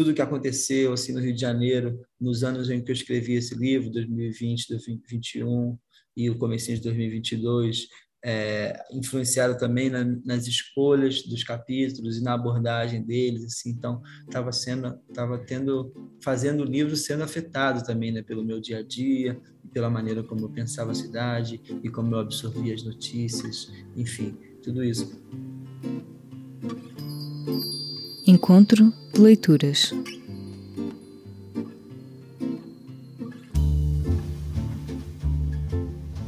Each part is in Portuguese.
tudo que aconteceu assim no Rio de Janeiro nos anos em que eu escrevi esse livro, 2020, 2021 e o começo de 2022, é, também na, nas escolhas dos capítulos e na abordagem deles assim então estava sendo estava tendo fazendo o livro sendo afetado também né, pelo meu dia a dia pela maneira como eu pensava a cidade e como eu absorvia as notícias enfim tudo isso encontro de leituras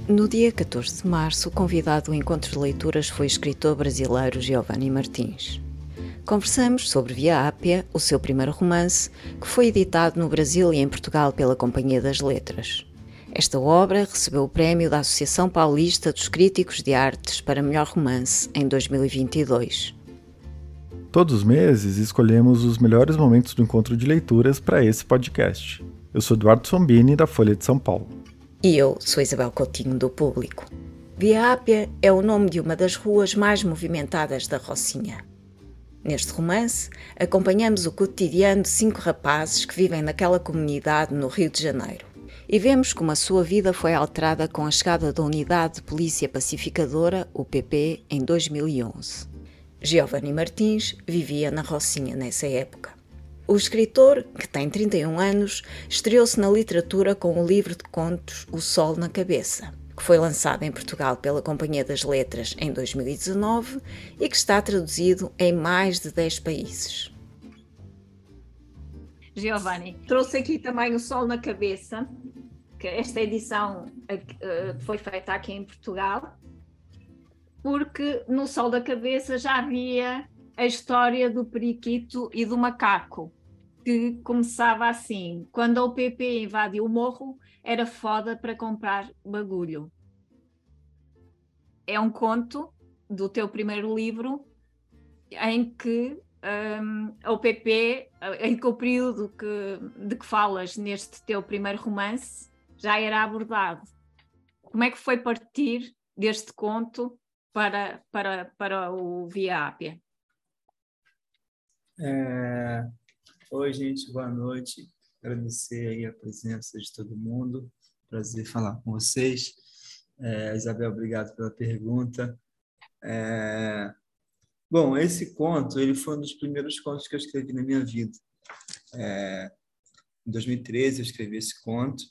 No dia 14 de março, o convidado do Encontro de Leituras foi o escritor brasileiro Giovanni Martins. Conversamos sobre Via Ápia, o seu primeiro romance, que foi editado no Brasil e em Portugal pela Companhia das Letras. Esta obra recebeu o prémio da Associação Paulista dos Críticos de Artes para melhor romance em 2022. Todos os meses escolhemos os melhores momentos do encontro de leituras para esse podcast. Eu sou Eduardo Sombini, da Folha de São Paulo. E eu sou Isabel Coutinho, do Público. Via Ápia é o nome de uma das ruas mais movimentadas da Rocinha. Neste romance, acompanhamos o cotidiano de cinco rapazes que vivem naquela comunidade no Rio de Janeiro e vemos como a sua vida foi alterada com a chegada da Unidade de Polícia Pacificadora, UPP, em 2011. Giovanni Martins vivia na Rocinha nessa época. O escritor, que tem 31 anos, estreou-se na literatura com o livro de contos O Sol na Cabeça, que foi lançado em Portugal pela Companhia das Letras em 2019 e que está traduzido em mais de 10 países. Giovanni, trouxe aqui também O Sol na Cabeça, que esta edição uh, foi feita aqui em Portugal, porque no Sol da Cabeça já havia a história do periquito e do macaco que começava assim: quando a UPP invadiu o morro, era foda para comprar bagulho. É um conto do teu primeiro livro em que um, a UPP, em que o período que, de que falas neste teu primeiro romance já era abordado. Como é que foi partir deste conto para, para, para o Via Ápia? É, Oi, gente, boa noite. Agradecer aí a presença de todo mundo. Prazer falar com vocês. É, Isabel, obrigado pela pergunta. É... Bom, esse conto ele foi um dos primeiros contos que eu escrevi na minha vida. É... Em 2013 eu escrevi esse conto.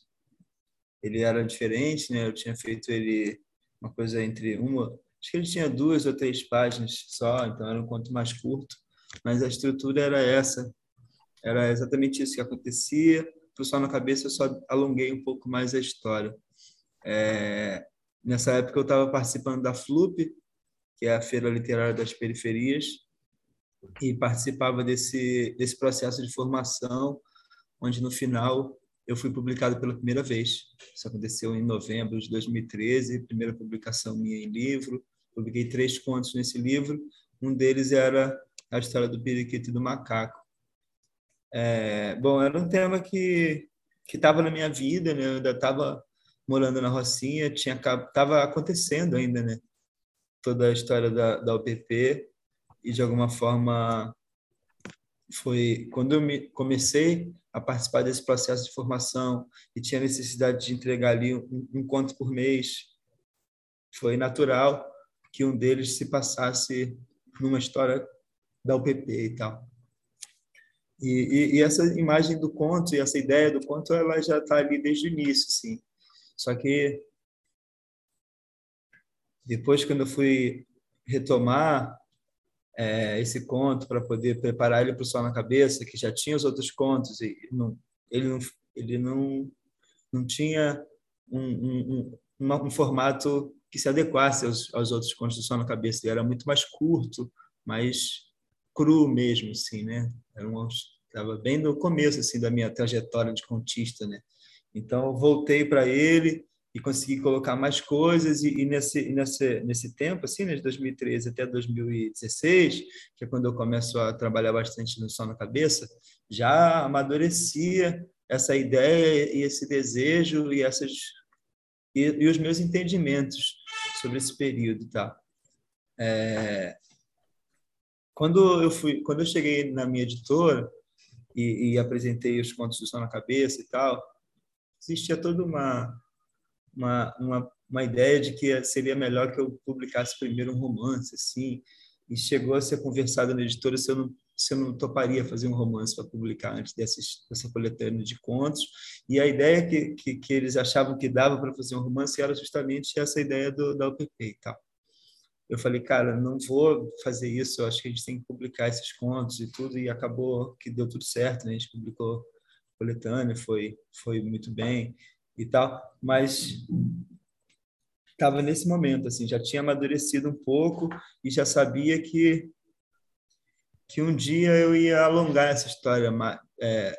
Ele era diferente, né? Eu tinha feito ele uma coisa entre uma, acho que ele tinha duas ou três páginas só, então era um conto mais curto, mas a estrutura era essa era exatamente isso que acontecia. Só na cabeça, eu só alonguei um pouco mais a história. É, nessa época, eu estava participando da FLUP, que é a Feira Literária das Periferias, e participava desse, desse processo de formação, onde no final eu fui publicado pela primeira vez. Isso aconteceu em novembro de 2013, primeira publicação minha em livro. Publiquei três contos nesse livro. Um deles era a história do periquito e do macaco. É, bom, era um tema que que estava na minha vida, né? Eu ainda estava morando na Rocinha, tinha estava acontecendo ainda, né? Toda a história da, da UPP e de alguma forma foi quando eu me, comecei a participar desse processo de formação e tinha necessidade de entregar ali um, um conto por mês, foi natural que um deles se passasse numa história da UPP e tal. E, e, e, essa imagem do conto e essa ideia do conto ela já está ali desde o início, sim. Só que depois, quando eu fui retomar é, esse conto para poder preparar ele para o sol na cabeça, que já tinha os outros contos e não, ele não ele não não tinha um, um, um, um formato que se adequasse aos, aos outros sol na cabeça. Era muito mais curto, mais cru mesmo, assim, né? Era um, estava bem no começo assim da minha trajetória de contista, né? Então voltei para ele e consegui colocar mais coisas e, e, nesse nesse nesse tempo assim, né, de 2013 até 2016, que é quando eu começo a trabalhar bastante no som na cabeça, já amadurecia essa ideia e esse desejo e essas e, e os meus entendimentos sobre esse período, tá? É, quando eu fui, quando eu cheguei na minha editora, e, e apresentei os contos do Sol na Cabeça e tal, existia toda uma, uma, uma, uma ideia de que seria melhor que eu publicasse primeiro um romance, assim, e chegou a ser conversado na editora se eu não, eu não toparia fazer um romance para publicar antes dessa, dessa coletânea de contos. E a ideia que, que, que eles achavam que dava para fazer um romance era justamente essa ideia do, da UPP e tal. Eu falei, cara, não vou fazer isso, eu acho que a gente tem que publicar esses contos e tudo, e acabou que deu tudo certo, né? a gente publicou coletânea, foi, foi muito bem e tal, mas estava nesse momento, assim, já tinha amadurecido um pouco e já sabia que que um dia eu ia alongar essa história, é,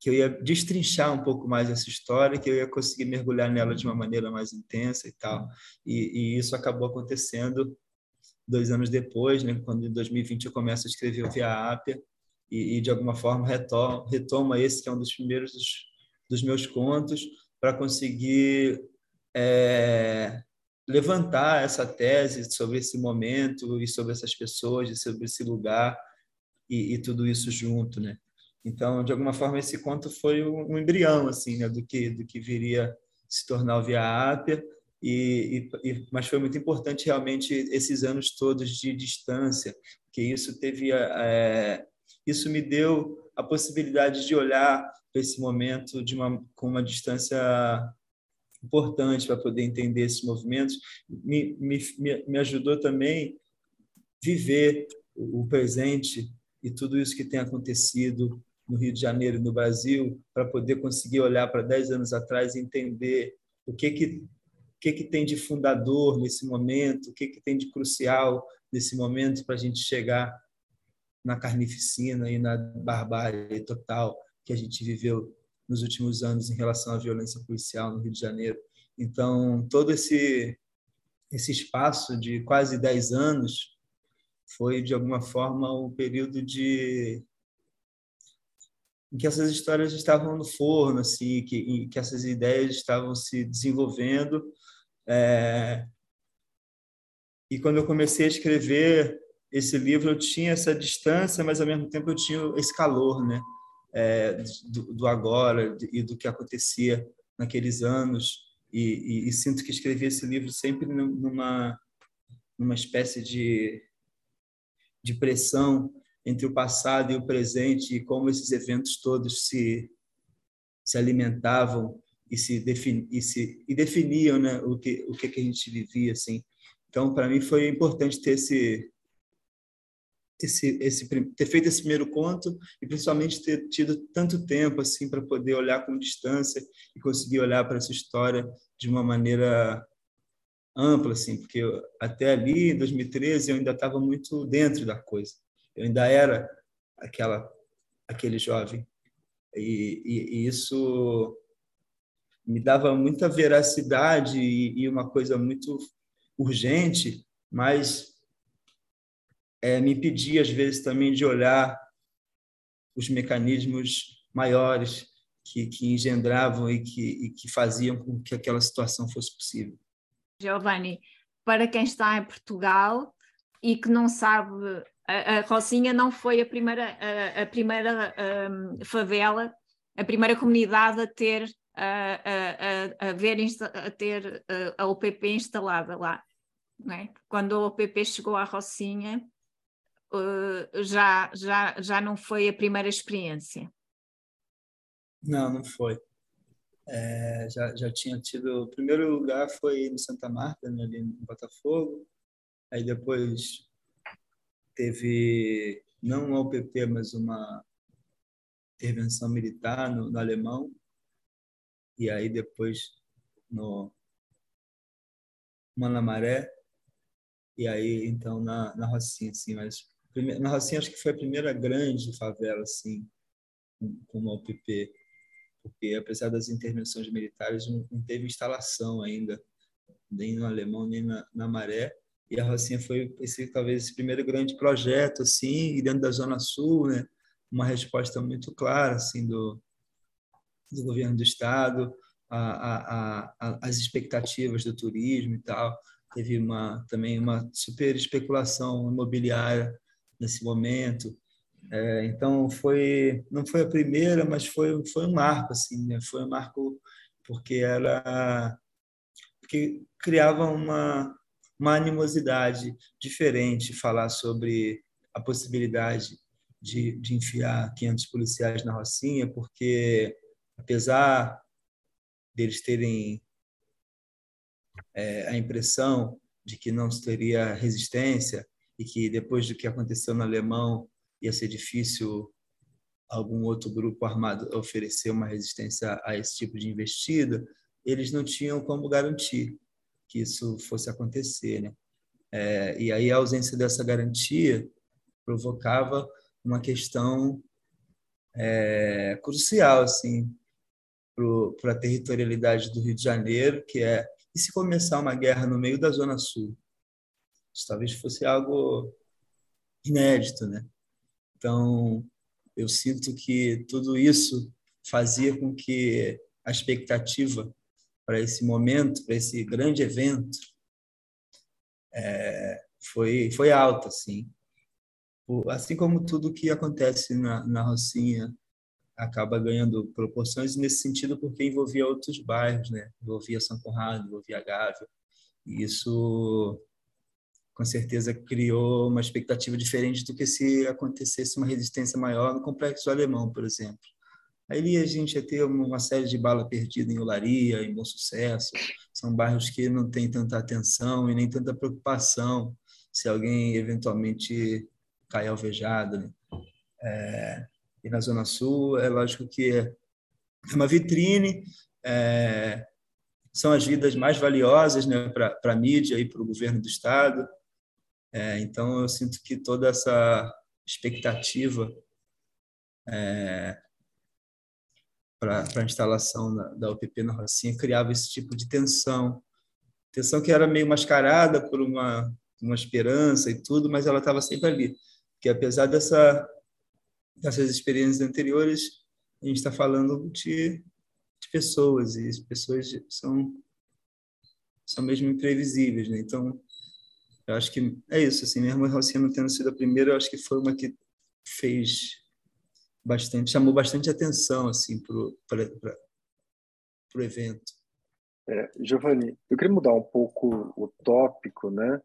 que eu ia destrinchar um pouco mais essa história, que eu ia conseguir mergulhar nela de uma maneira mais intensa e tal. E, e isso acabou acontecendo dois anos depois, né, quando em 2020 eu começo a escrever o Via Ápia e, e de alguma forma retoma, retoma esse que é um dos primeiros dos, dos meus contos para conseguir é, levantar essa tese sobre esse momento e sobre essas pessoas e sobre esse lugar e, e, tudo isso junto, né? Então, de alguma forma, esse conto foi um, embrião assim, né, do que do que viria se tornar o Via Ápia. E, e, mas foi muito importante realmente esses anos todos de distância, que isso teve é, isso me deu a possibilidade de olhar para esse momento de uma com uma distância importante para poder entender esses movimentos, me, me, me ajudou também viver o presente e tudo isso que tem acontecido no Rio de Janeiro e no Brasil, para poder conseguir olhar para 10 anos atrás e entender o que que, o que, que tem de fundador nesse momento, o que, que tem de crucial nesse momento para a gente chegar na carnificina e na barbárie total que a gente viveu nos últimos anos em relação à violência policial no Rio de Janeiro. Então, todo esse esse espaço de quase 10 anos foi de alguma forma um período de em que essas histórias estavam no forno, assim, que, que essas ideias estavam se desenvolvendo. É... E quando eu comecei a escrever esse livro, eu tinha essa distância, mas ao mesmo tempo eu tinha esse calor, né? É, do, do, agora e do que acontecia naqueles anos. E, e, e, sinto que escrevi esse livro sempre numa numa espécie de de pressão entre o passado e o presente e como esses eventos todos se se alimentavam e se, defini, e, se e definiam né, o que o que, que a gente vivia assim. Então para mim foi importante ter esse esse, ter feito esse primeiro conto e principalmente ter tido tanto tempo assim para poder olhar com distância e conseguir olhar para essa história de uma maneira ampla assim porque eu, até ali em 2013 eu ainda estava muito dentro da coisa. Eu ainda era aquela aquele jovem. E, e, e isso me dava muita veracidade e, e uma coisa muito urgente mas é, me impedia, às vezes, também de olhar os mecanismos maiores que, que engendravam e que, e que faziam com que aquela situação fosse possível. Giovanni, para quem está em Portugal e que não sabe, a, a Rocinha não foi a primeira, a, a primeira um, favela, a primeira comunidade a ter a, a, a, ver, a ter a OPP instalada lá. É? Quando a OPP chegou à Rocinha, uh, já, já, já não foi a primeira experiência? Não, não foi. É, já, já tinha tido. O primeiro lugar foi no Santa Marta, né, ali em Botafogo. Aí depois teve, não uma UPP, mas uma intervenção militar no, no Alemão. E aí depois no Manamaré. E aí, então, na, na Rocinha, assim, mas na Rocinha acho que foi a primeira grande favela assim com uma UPP, porque apesar das intervenções militares não, não teve instalação ainda nem no Alemão nem na, na Maré. E a Rocinha foi esse talvez esse primeiro grande projeto assim e dentro da zona sul né uma resposta muito clara assim do do governo do estado a, a, a, as expectativas do turismo e tal. Teve uma também uma super especulação imobiliária nesse momento É, então foi não foi a primeira, mas foi foi um marco assim, né? Foi um marco porque era porque criava uma uma animosidade diferente falar sobre a possibilidade de, de enfiar 500 policiais na Rocinha, porque apesar deles terem é, a impressão de que não teria resistência e que depois do que aconteceu no Alemão ia ser difícil algum outro grupo armado oferecer uma resistência a esse tipo de investida, eles não tinham como garantir que isso fosse acontecer, né? É, e aí a ausência dessa garantia provocava uma questão é, crucial assim para a territorialidade do Rio de Janeiro, que é e se começar uma guerra no meio da Zona Sul? Isso talvez fosse algo inédito, né? Então, eu sinto que tudo isso fazia com que a expectativa para esse momento, para esse grande evento, é, foi, foi alta, assim. Assim como tudo que acontece na, na Rocinha acaba ganhando proporções nesse sentido porque envolvia outros bairros, né? Envolvia São Conrado, envolvia Gávea. E isso com certeza criou uma expectativa diferente do que se acontecesse uma resistência maior no complexo alemão, por exemplo. Aí a gente ia ter uma série de bala perdida em Olaria, em Bom Sucesso. São bairros que não têm tanta atenção e nem tanta preocupação se alguém eventualmente cai alvejado. Né? É, e na Zona Sul, é lógico que é uma vitrine, é, são as vidas mais valiosas né, para a mídia e para o governo do Estado. É, então, eu sinto que toda essa expectativa é, para a instalação da, da UPP na Rocinha criava esse tipo de tensão. Tensão que era meio mascarada por uma, uma esperança e tudo, mas ela estava sempre ali. Que apesar dessa dessas experiências anteriores, a gente está falando de, de, pessoas, e as pessoas são, são mesmo imprevisíveis. Né? Então, eu acho que é isso. Assim, mesmo a Rocinha não tendo sido a primeira, eu acho que foi uma que fez bastante, chamou bastante atenção assim, para o evento. É, Giovanni, eu queria mudar um pouco o tópico, né?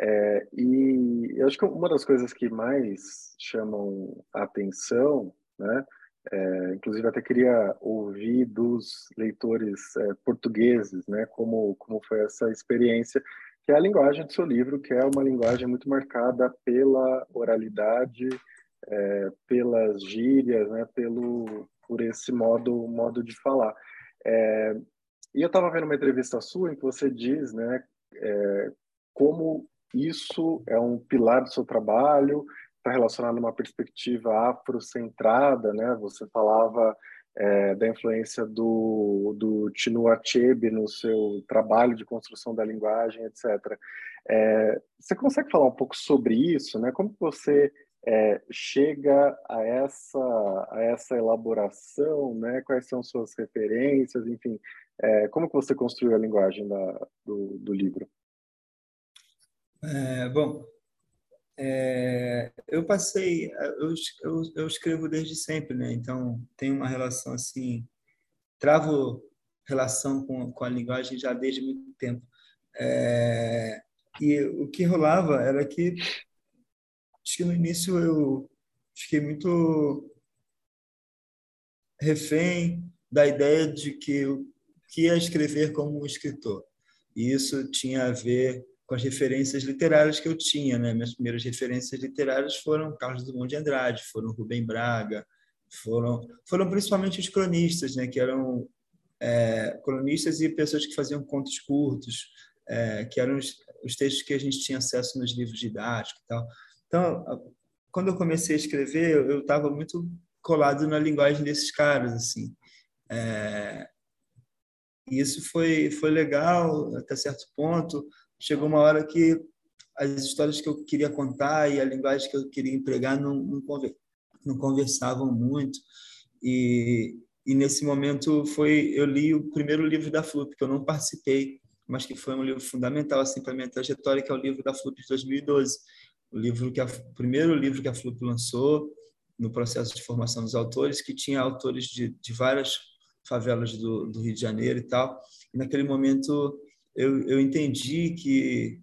É, e eu acho que uma das coisas que mais chamam a atenção, né, é, inclusive até queria ouvir dos leitores é, portugueses, né, como como foi essa experiência, que é a linguagem do seu livro, que é uma linguagem muito marcada pela oralidade, é, pelas gírias, né, pelo por esse modo modo de falar. É, e eu estava vendo uma entrevista sua em que você diz, né, é, como isso é um pilar do seu trabalho, está relacionado a uma perspectiva afrocentrada, né? Você falava é, da influência do, do Chinua Achebe no seu trabalho de construção da linguagem, etc. É, você consegue falar um pouco sobre isso, né? Como você é, chega a essa, a essa elaboração, né? Quais são suas referências, enfim, é, como que você construiu a linguagem da, do, do livro? É, bom, é, eu passei, eu, eu, eu, escrevo desde sempre, né? Então tenho uma relação assim, travo relação com, com a linguagem já desde muito tempo. É, e o que rolava era que acho que no início eu fiquei muito refém da ideia de que eu ia escrever como um escritor. E isso tinha a ver com as referências literárias que eu tinha. Né? Minhas primeiras referências literárias foram Carlos Drummond de Andrade, foram Rubem Braga, foram, foram principalmente os cronistas, né? que eram é, cronistas e pessoas que faziam contos curtos, é, que eram os, os, textos que a gente tinha acesso nos livros didáticos e tal. Então, quando eu comecei a escrever, eu estava muito colado na linguagem desses caras, assim. É, e isso foi, foi legal até certo ponto, chegou uma hora que as histórias que eu queria contar e a linguagem que eu queria empregar não, não, não conversavam muito. E, e nesse momento foi eu li o primeiro livro da Flup, que eu não participei, mas que foi um livro fundamental assim para minha trajetória, que é o livro da Flup de 2012. O livro que a, o primeiro livro que a Flup lançou no processo de formação dos autores, que tinha autores de, de várias favelas do, do Rio de Janeiro e tal. E naquele momento eu, eu entendi que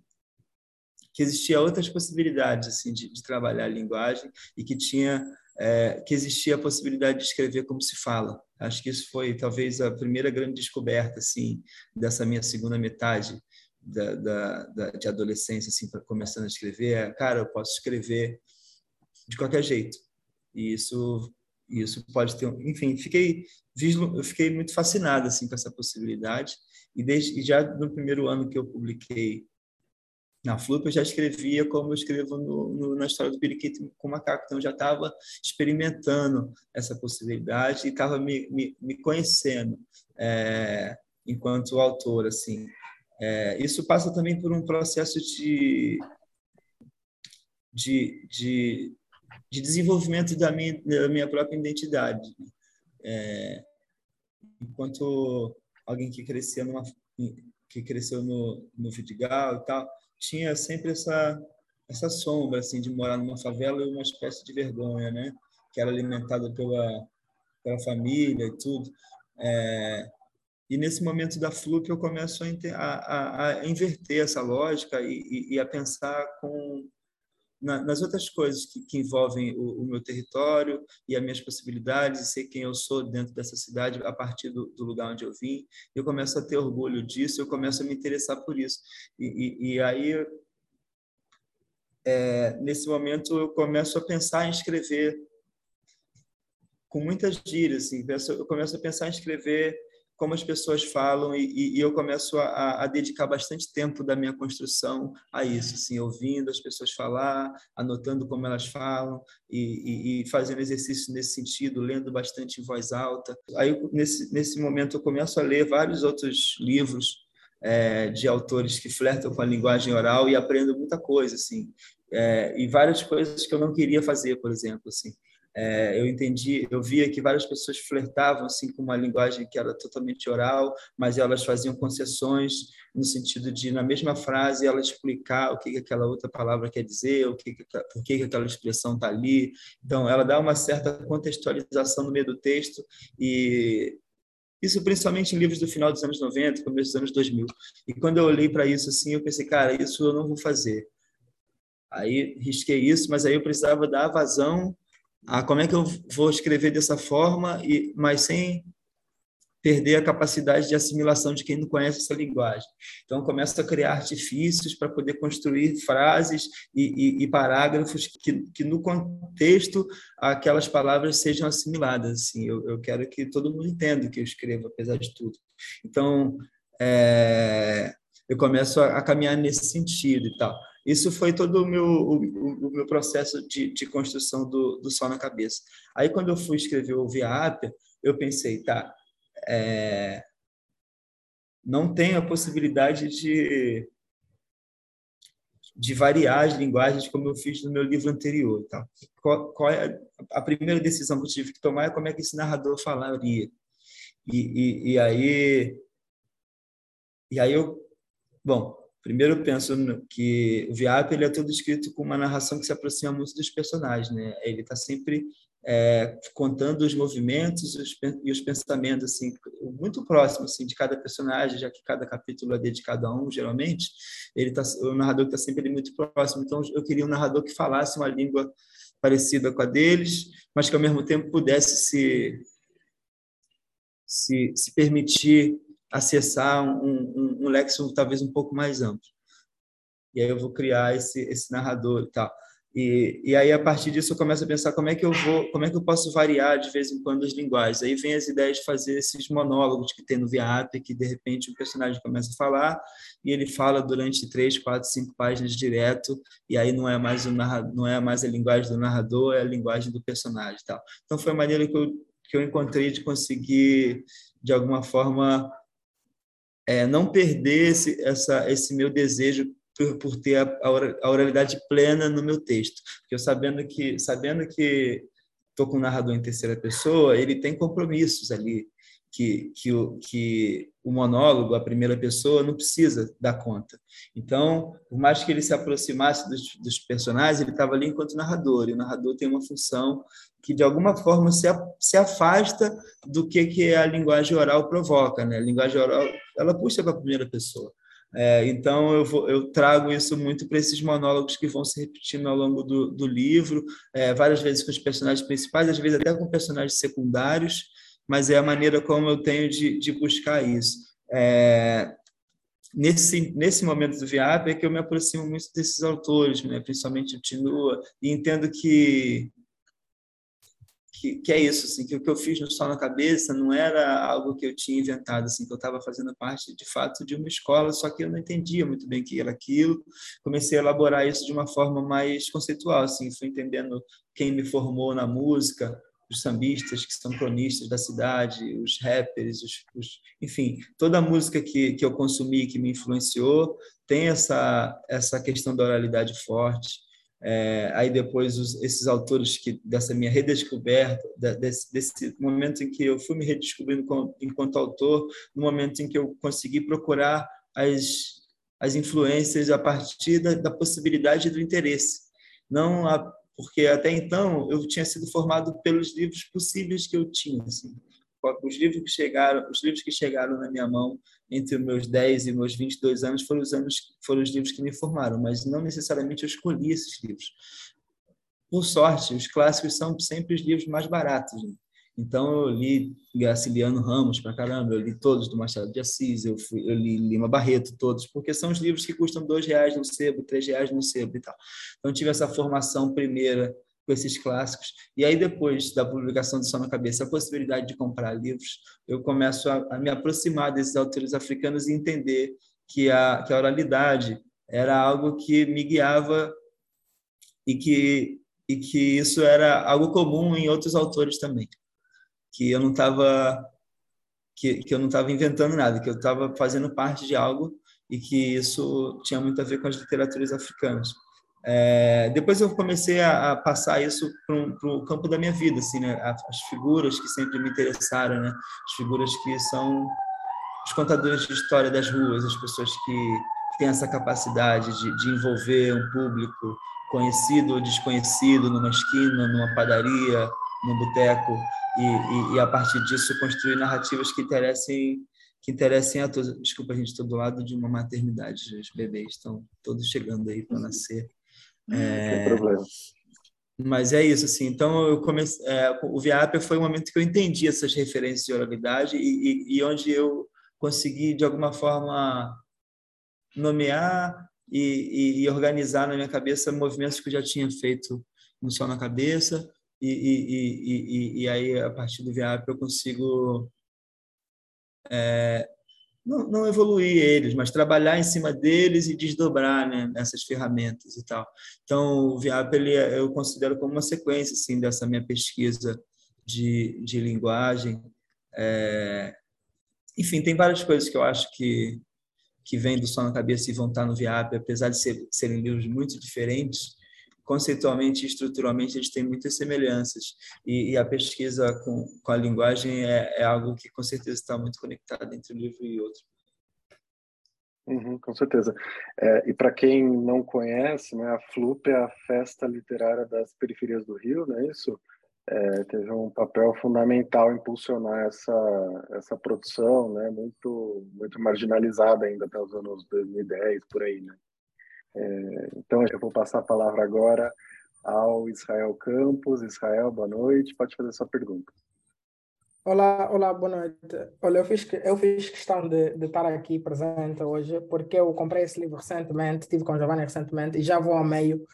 que existia outras possibilidades assim de, de trabalhar a linguagem e que tinha é, que existia a possibilidade de escrever como se fala. Acho que isso foi talvez a primeira grande descoberta assim dessa minha segunda metade da, da, da de adolescência assim para começando a escrever. É, cara, eu posso escrever de qualquer jeito. E isso isso pode ter, enfim, fiquei eu fiquei muito fascinado assim com essa possibilidade e desde e já no primeiro ano que eu publiquei na Flup eu já escrevia como eu escrevo no, no, na história do periquito com o macaco, então eu já estava experimentando essa possibilidade e estava me, me, me, conhecendo é, enquanto autor, assim. É, isso passa também por um processo de, de, de, de desenvolvimento da minha, da minha própria identidade. É, enquanto alguém que crescia numa que cresceu no, no Vidigal e tal, tinha sempre essa essa sombra assim de morar numa favela e uma espécie de vergonha, né? Que era alimentada pela pela família e tudo. É, e nesse momento da Flup eu começo a, a, a inverter essa lógica e, e, e a pensar com na, nas outras coisas que, que envolvem o, o, meu território e as minhas possibilidades, e ser quem eu sou dentro dessa cidade a partir do, do lugar onde eu vim. Eu começo a ter orgulho disso, eu começo a me interessar por isso. E, e, e aí, é, nesse momento, eu começo a pensar em escrever com muitas gírias, assim, eu começo a pensar em escrever como as pessoas falam e, e eu começo a, a, dedicar bastante tempo da minha construção a isso, assim, ouvindo as pessoas falar, anotando como elas falam e, e, e fazendo exercício nesse sentido, lendo bastante em voz alta. Aí nesse nesse momento eu começo a ler vários outros livros é, de autores que flertam com a linguagem oral e aprendo muita coisa, assim, é, e várias coisas que eu não queria fazer, por exemplo, assim. É, eu entendi, eu via que várias pessoas flertavam assim com uma linguagem que era totalmente oral, mas elas faziam concessões no sentido de na mesma frase ela explicar o que, que aquela outra palavra quer dizer, o que, que por que, que aquela expressão está ali. Então, ela dá uma certa contextualização no meio do texto e isso principalmente em livros do final dos anos 90, começo dos anos 2000. E quando eu olhei para isso assim, eu pensei, cara, isso eu não vou fazer. Aí risquei isso, mas aí eu precisava dar vazão ah, como é que eu vou escrever dessa forma, e, mas sem perder a capacidade de assimilação de quem não conhece essa linguagem. Então, começo a criar artifícios para poder construir frases e, e, e parágrafos que, que, no contexto, aquelas palavras sejam assimiladas. Assim, eu, eu quero que todo mundo entenda o que eu escrevo, apesar de tudo. Então, é, eu começo a, a caminhar nesse sentido e tal. Isso foi todo o meu, o, o meu processo de, de construção do, do Sol na Cabeça. Aí, quando eu fui escrever o Via Ápia, eu pensei, tá, é, não tem a possibilidade de, de variar as linguagens como eu fiz no meu livro anterior. Tá? Qual, qual é a primeira decisão que eu tive que tomar é como é que esse narrador falaria. E, e, e aí, e aí eu, bom, Primeiro, eu penso que o Viap ele é todo escrito com uma narração que se aproxima muito dos personagens, né? Ele está sempre é, contando os movimentos os, e os pensamentos assim muito próximos assim de cada personagem, já que cada capítulo é dedicado a um, geralmente. Ele tá, o narrador está sempre muito próximo. Então, eu queria um narrador que falasse uma língua parecida com a deles, mas que ao mesmo tempo pudesse se se, se permitir acessar um, um, um léxico talvez um pouco mais amplo. E aí eu vou criar esse, esse narrador e tal. E, e aí, a partir disso, eu começo a pensar como é que eu vou, como é que eu posso variar de vez em quando as linguagens. Aí vem as ideias de fazer esses monólogos que tem no ViaApp, que de repente o personagem começa a falar e ele fala durante três, quatro, cinco páginas direto, e aí não é mais o não é mais a linguagem do narrador, é a linguagem do personagem, tal. Então foi a maneira que eu que eu encontrei de conseguir de alguma forma é, não perder esse, essa, esse meu desejo por, por ter a, a, oralidade plena no meu texto. Porque eu sabendo que sabendo que estou com o narrador em terceira pessoa, ele tem compromissos ali que, que, que o monólogo, a primeira pessoa, não precisa dar conta. Então, por mais que ele se aproximasse dos, dos personagens, ele estava ali enquanto narrador, e o narrador tem uma função que, de alguma forma, se, se afasta do que, que a linguagem oral provoca. Né? A linguagem oral ela puxa para a primeira pessoa. É, então, eu, vou, eu, trago isso muito para esses monólogos que vão se repetindo ao longo do, do livro, é, várias vezes com os personagens principais, às vezes até com personagens secundários, mas é a maneira como eu tenho de, de buscar isso. É, nesse, nesse momento do VIAP é que eu me aproximo muito desses autores, né? principalmente o Tinua, e entendo que que, que, é isso, assim, que o que eu fiz no Sol na Cabeça não era algo que eu tinha inventado, assim, que eu estava fazendo parte, de fato, de uma escola, só que eu não entendia muito bem o que era aquilo. Comecei a elaborar isso de uma forma mais conceitual, assim, fui entendendo quem me formou na música, os sambistas que são cronistas da cidade, os rappers, os, os, enfim, toda a música que, que eu consumi que me influenciou tem essa essa questão da oralidade forte. É, aí depois os, esses autores que dessa minha redescoberta, desse, desse, momento em que eu fui me redescobrindo com, enquanto autor, no momento em que eu consegui procurar as as influências a partir da, da possibilidade do interesse, não a, porque até então eu tinha sido formado pelos livros possíveis que eu tinha, assim. Os livros que chegaram, os livros que chegaram na minha mão entre os meus 10 e meus 22 anos foram os anos foram os livros que me formaram, mas não necessariamente eu escolhi esses livros. Por sorte, os clássicos são sempre os livros mais baratos. Né? Então eu li Graciliano Ramos para caramba, eu li todos do Machado de Assis, eu, fui, eu li Lima Barreto todos, porque são os livros que custam dois reais no sebo, três reais no sebo e tal. Então tive essa formação primeira com esses clássicos e aí depois da publicação de Só na Cabeça, a possibilidade de comprar livros, eu começo a, a me aproximar desses autores africanos e entender que a, que a oralidade era algo que me guiava e que e que isso era algo comum em outros autores também que eu não estava que, que eu não estava inventando nada, que eu estava fazendo parte de algo e que isso tinha muito a ver com as literaturas africanas. É, depois eu comecei a, a passar isso para o campo da minha vida, assim, né? As figuras que sempre me interessaram, né? As figuras que são os contadores de história das ruas, as pessoas que têm essa capacidade de, de envolver um público conhecido ou desconhecido numa esquina, numa padaria, num boteco, e, e, e, a partir disso construir narrativas que interessem que interessem a todos. Desculpa, a gente está do lado de uma maternidade, os bebês estão todos chegando aí para nascer. É, Sem problema. Mas é isso, assim. Então, eu comecei, é, o Viapia foi o momento que eu entendi essas referências de oralidade e, e, e onde eu consegui, de alguma forma, nomear e, e, organizar na minha cabeça movimentos que eu já tinha feito no Sol na Cabeça, e, e, e, e, aí, a partir do VIAP, eu consigo é, não, não, evoluir eles, mas trabalhar em cima deles e desdobrar né, essas ferramentas e tal. Então, o VIAP ele, é, eu considero como uma sequência assim, dessa minha pesquisa de, de linguagem. É, enfim, tem várias coisas que eu acho que, que vêm do som na cabeça e vão estar no VIAP, apesar de ser, serem livros muito diferentes, conceitualmente e estruturalmente eles têm muitas semelhanças e, e a pesquisa com, com a linguagem é, é, algo que com certeza está muito conectado entre um livro e outro. Uhum, com certeza. É, e para quem não conhece, né, a FLUP é a Festa Literária das Periferias do Rio, não é isso? É, teve um papel fundamental impulsionar essa essa produção, né, muito muito marginalizada ainda até os anos 2010 por aí, né? É, então, eu vou passar a palavra agora ao Israel Campos. Israel, boa noite. Pode fazer sua pergunta. Olá, olá, boa noite. Olha, eu fiz, eu fiz questão de, de estar aqui presente hoje porque eu comprei esse livro recentemente, estive com a Giovanni recentemente e já vou ao meio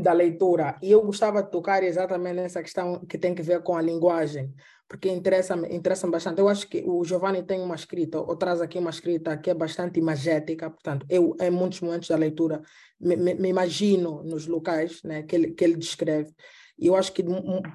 da leitura. E eu gostava de tocar exatamente nessa questão que tem que ver com a linguagem porque interessa-me interessa bastante. Eu acho que o Giovanni tem uma escrita, ou traz aqui uma escrita que é bastante imagética, portanto, eu, em muitos momentos da leitura, me, me, me imagino nos locais né, que, ele, que ele descreve. E eu acho que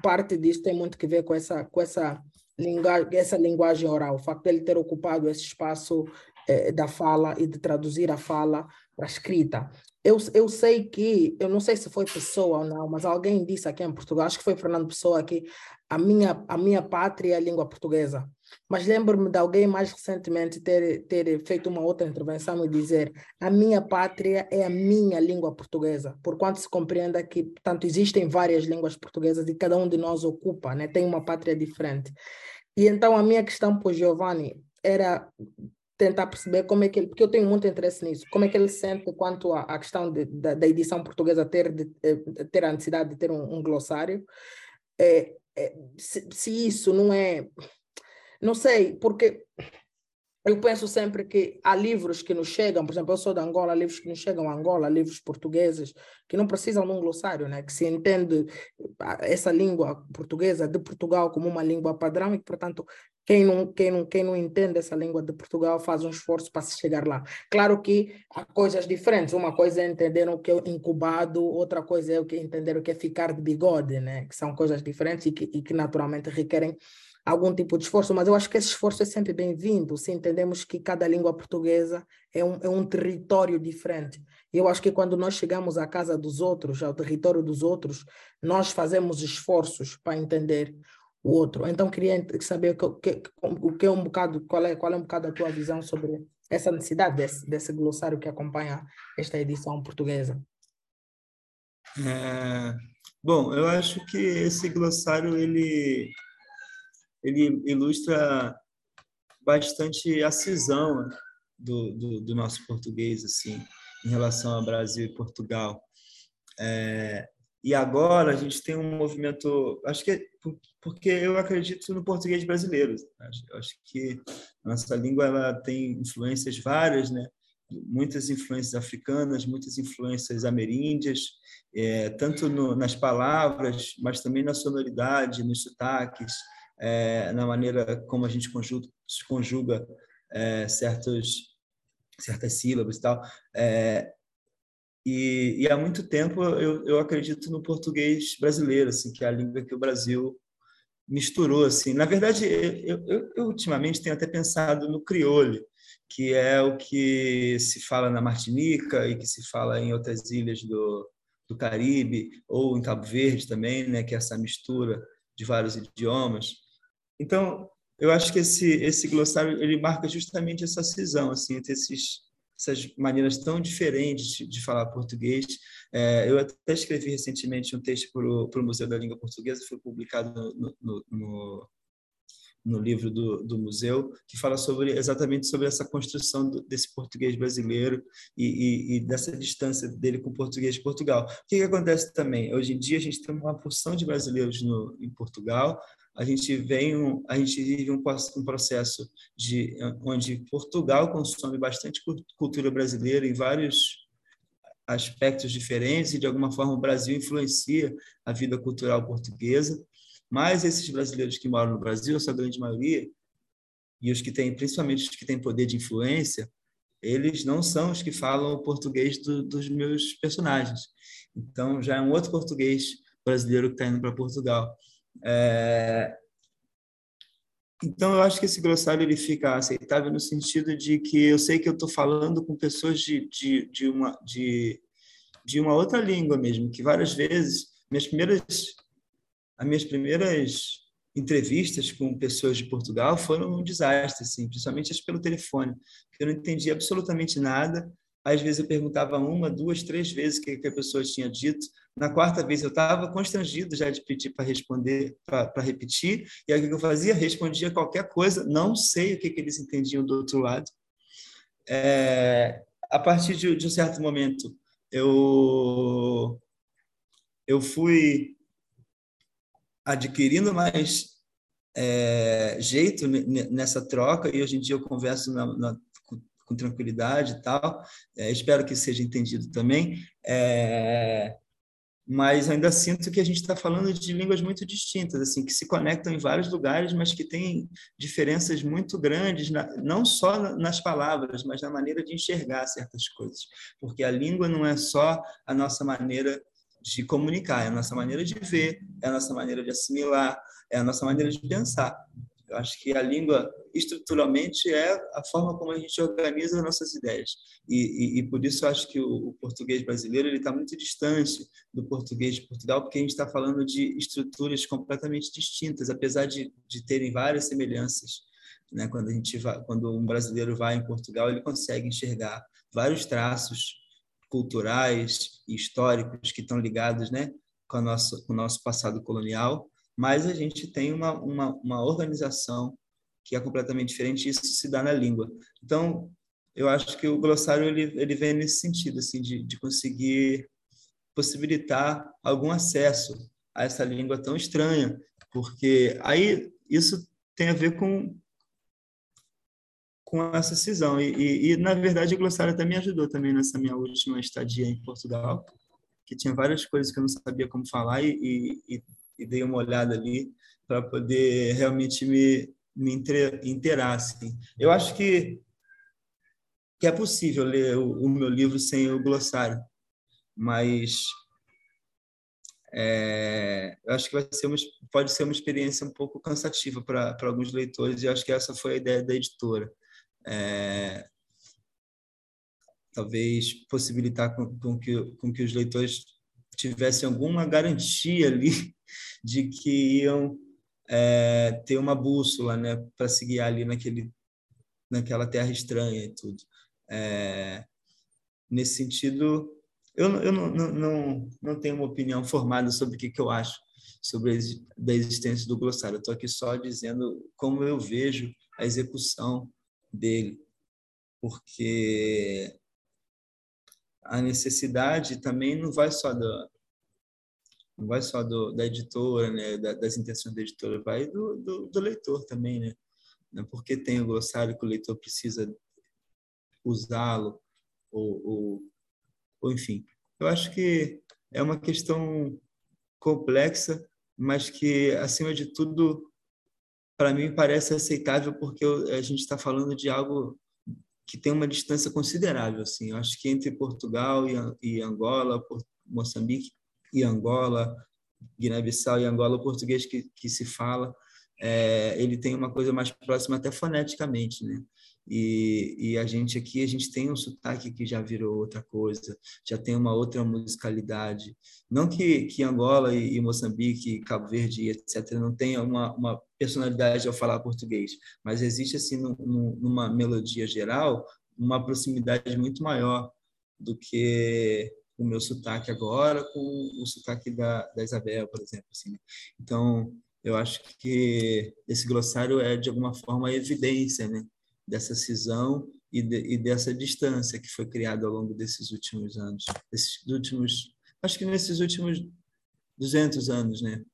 parte disso tem muito que ver com essa, com essa, linguagem, essa linguagem oral, o facto de ele ter ocupado esse espaço eh, da fala e de traduzir a fala para a escrita. Eu, eu sei que, eu não sei se foi Pessoa ou não, mas alguém disse aqui em Portugal, acho que foi Fernando Pessoa aqui, a minha, a minha pátria é a língua portuguesa. Mas lembro-me de alguém mais recentemente ter, ter feito uma outra intervenção e dizer a minha pátria é a minha língua portuguesa, por quanto se compreenda que, portanto, existem várias línguas portuguesas e cada um de nós ocupa, né? tem uma pátria diferente. E então a minha questão para o Giovanni era tentar perceber como é que ele, porque eu tenho muito interesse nisso, como é que ele sente quanto à, à questão de, da, da, edição portuguesa ter, de, eh, ter a necessidade de ter um, um glossário, é, é, se, se, isso não é, não sei, porque eu penso sempre que há livros que nos chegam, por exemplo, eu sou de Angola, livros que nos chegam a Angola, livros portugueses, que não precisam de um glossário, né? que se entende essa língua portuguesa de Portugal como uma língua padrão e que, portanto, quem não, quem, não, quem não entende essa língua de Portugal faz um esforço para se chegar lá. Claro que há coisas diferentes. Uma coisa é entender o que é incubado, outra coisa é o que entender o que é ficar de bigode, né? que são coisas diferentes e que, e que naturalmente requerem algum tipo de esforço, mas eu acho que esse esforço é sempre bem-vindo, se entendemos que cada língua portuguesa é um, é um território diferente. Eu acho que quando nós chegamos à casa dos outros, ao território dos outros, nós fazemos esforços para entender o outro. Então, queria saber o que, o que é um bocado, qual é, qual é um bocado a tua visão sobre essa necessidade desse, desse glossário que acompanha esta edição portuguesa. É, bom, eu acho que esse glossário ele, ele ilustra bastante a cisão do, do, do nosso português assim em relação ao Brasil e Portugal. É, e agora a gente tem um movimento, acho que é porque eu acredito no português brasileiro. Acho, acho que a nossa língua ela tem influências várias, né? muitas influências africanas, muitas influências ameríndias, é, tanto no, nas palavras, mas também na sonoridade, nos sotaques, é, na maneira como a gente conjuga, conjuga é, certos, certas sílabas e tal. É, e, e, há muito tempo eu, eu acredito no português brasileiro, assim, que é a língua que o Brasil misturou. Assim. Na verdade, eu, eu, eu ultimamente tenho até pensado no crioulo, que é o que se fala na Martinica e que se fala em outras ilhas do, do Caribe, ou em Cabo Verde também, né, que é essa mistura de vários idiomas. Então, eu acho que esse, esse glossário ele marca justamente essa cisão assim, entre esses essas maneiras tão diferentes de, de falar português. É, eu até escrevi recentemente um texto para o Museu da Língua Portuguesa, foi publicado no, no, no, no livro do, do, museu, que fala sobre exatamente sobre essa construção do, desse português brasileiro e, e, e, dessa distância dele com o português de Portugal. O que, que acontece também? Hoje em dia a gente tem uma porção de brasileiros no, em Portugal, a gente vem um, a gente vive um, um processo de onde Portugal consome bastante cultura brasileira em vários aspectos diferentes e de alguma forma o Brasil influencia a vida cultural portuguesa. Mas esses brasileiros que moram no Brasil, essa grande maioria e os que têm principalmente os que têm poder de influência eles não são os que falam o português do, dos meus personagens. Então já é um outro português brasileiro que está indo para Portugal é... Então, eu acho que esse glossário ele fica aceitável no sentido de que eu sei que eu estou falando com pessoas de, de, de, uma, de, de uma outra língua mesmo, que várias vezes, minhas primeiras, as minhas primeiras entrevistas com pessoas de Portugal foram um desastre, assim, principalmente as pelo telefone, eu não entendi absolutamente nada, às vezes eu perguntava uma, duas, três vezes o que, a pessoa tinha dito. Na quarta vez eu estava constrangido já de pedir para responder, para repetir. E aí o que eu fazia? Respondia qualquer coisa. Não sei o que, que eles entendiam do outro lado. É, a partir de, de um certo momento, eu eu fui adquirindo mais é, jeito nessa troca e hoje em dia eu converso na, na, com tranquilidade e tal. É, espero que seja entendido também. É, mas ainda sinto que a gente está falando de línguas muito distintas, assim, que se conectam em vários lugares, mas que têm diferenças muito grandes, na, não só nas palavras, mas na maneira de enxergar certas coisas. Porque a língua não é só a nossa maneira de comunicar, é a nossa maneira de ver, é a nossa maneira de assimilar, é a nossa maneira de pensar. Eu acho que a língua, estruturalmente, é a forma como a gente organiza as nossas ideias. E, e, e por isso acho que o, o português brasileiro está muito distante do português de Portugal, porque a gente está falando de estruturas completamente distintas, apesar de, de terem várias semelhanças. Né? Quando, a gente vai, quando um brasileiro vai em Portugal, ele consegue enxergar vários traços culturais e históricos que estão ligados né, com, a nossa, com o nosso passado colonial mas a gente tem uma, uma, uma organização que é completamente diferente e isso se dá na língua. Então, eu acho que o glossário ele, ele vem nesse sentido, assim, de, de conseguir possibilitar algum acesso a essa língua tão estranha, porque aí isso tem a ver com com essa cisão e, e, e, na verdade o glossário até me ajudou também nessa minha última estadia em Portugal que tinha várias coisas que eu não sabia como falar e, e e dei uma olhada ali para poder realmente me, me inteirar. Assim. Eu acho que, que é possível ler o, o meu livro sem o glossário, mas é, eu acho que vai ser uma, pode ser uma experiência um pouco cansativa para alguns leitores e acho que essa foi a ideia da editora. É, talvez possibilitar com, com, que, com que os leitores tivessem alguma garantia ali de que iam é, ter uma bússola né, para se guiar ali naquele, naquela terra estranha e tudo. É, nesse sentido, eu, eu não, não, não, não tenho uma opinião formada sobre o que, que eu acho sobre a da existência do glossário. Estou aqui só dizendo como eu vejo a execução dele, porque a necessidade também não vai só da, não vai só do, da editora, né, da, das intenções da editora, vai do, do, do leitor também, né? É porque tem o glossário que o leitor precisa usá-lo, ou, ou, ou, enfim. Eu acho que é uma questão complexa, mas que, acima de tudo, para mim parece aceitável, porque a gente está falando de algo que tem uma distância considerável. Assim. Eu acho que entre Portugal e, Angola, Moçambique, e Angola, Guiné-Bissau e Angola, o português que, que se fala, é, ele tem uma coisa mais próxima até foneticamente, né? E, e, a gente aqui, a gente tem um sotaque que já virou outra coisa, já tem uma outra musicalidade. Não que, que Angola e, e Moçambique, Cabo Verde, etc., não tenham uma, uma personalidade ao falar português, mas existe, assim, num, numa melodia geral, uma proximidade muito maior do que o meu sotaque agora com o sotaque da, da Isabel, por exemplo. Assim. Né? Então, eu acho que esse glossário é, de alguma forma, evidência né? Dessa cisão e, de, e dessa distância que foi criada ao longo desses últimos anos. Esses últimos, acho que nesses últimos 200 anos, né?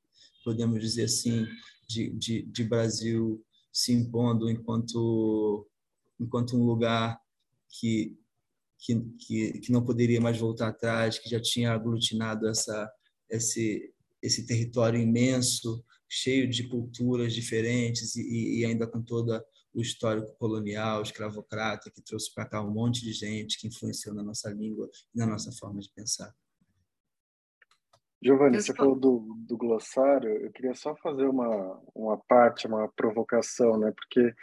podemos dizer assim, de, de, de Brasil se impondo enquanto, enquanto um lugar que que, que, que não poderia mais voltar atrás, que já tinha aglutinado essa, esse, esse território imenso, cheio de culturas diferentes e, e ainda com toda o histórico colonial, escravocrata, que trouxe para cá um monte de gente que influenciou na nossa língua e na nossa forma de pensar. Giovanni, você falou do, do glossário, eu queria só fazer uma, uma parte, uma provocação, né? Porque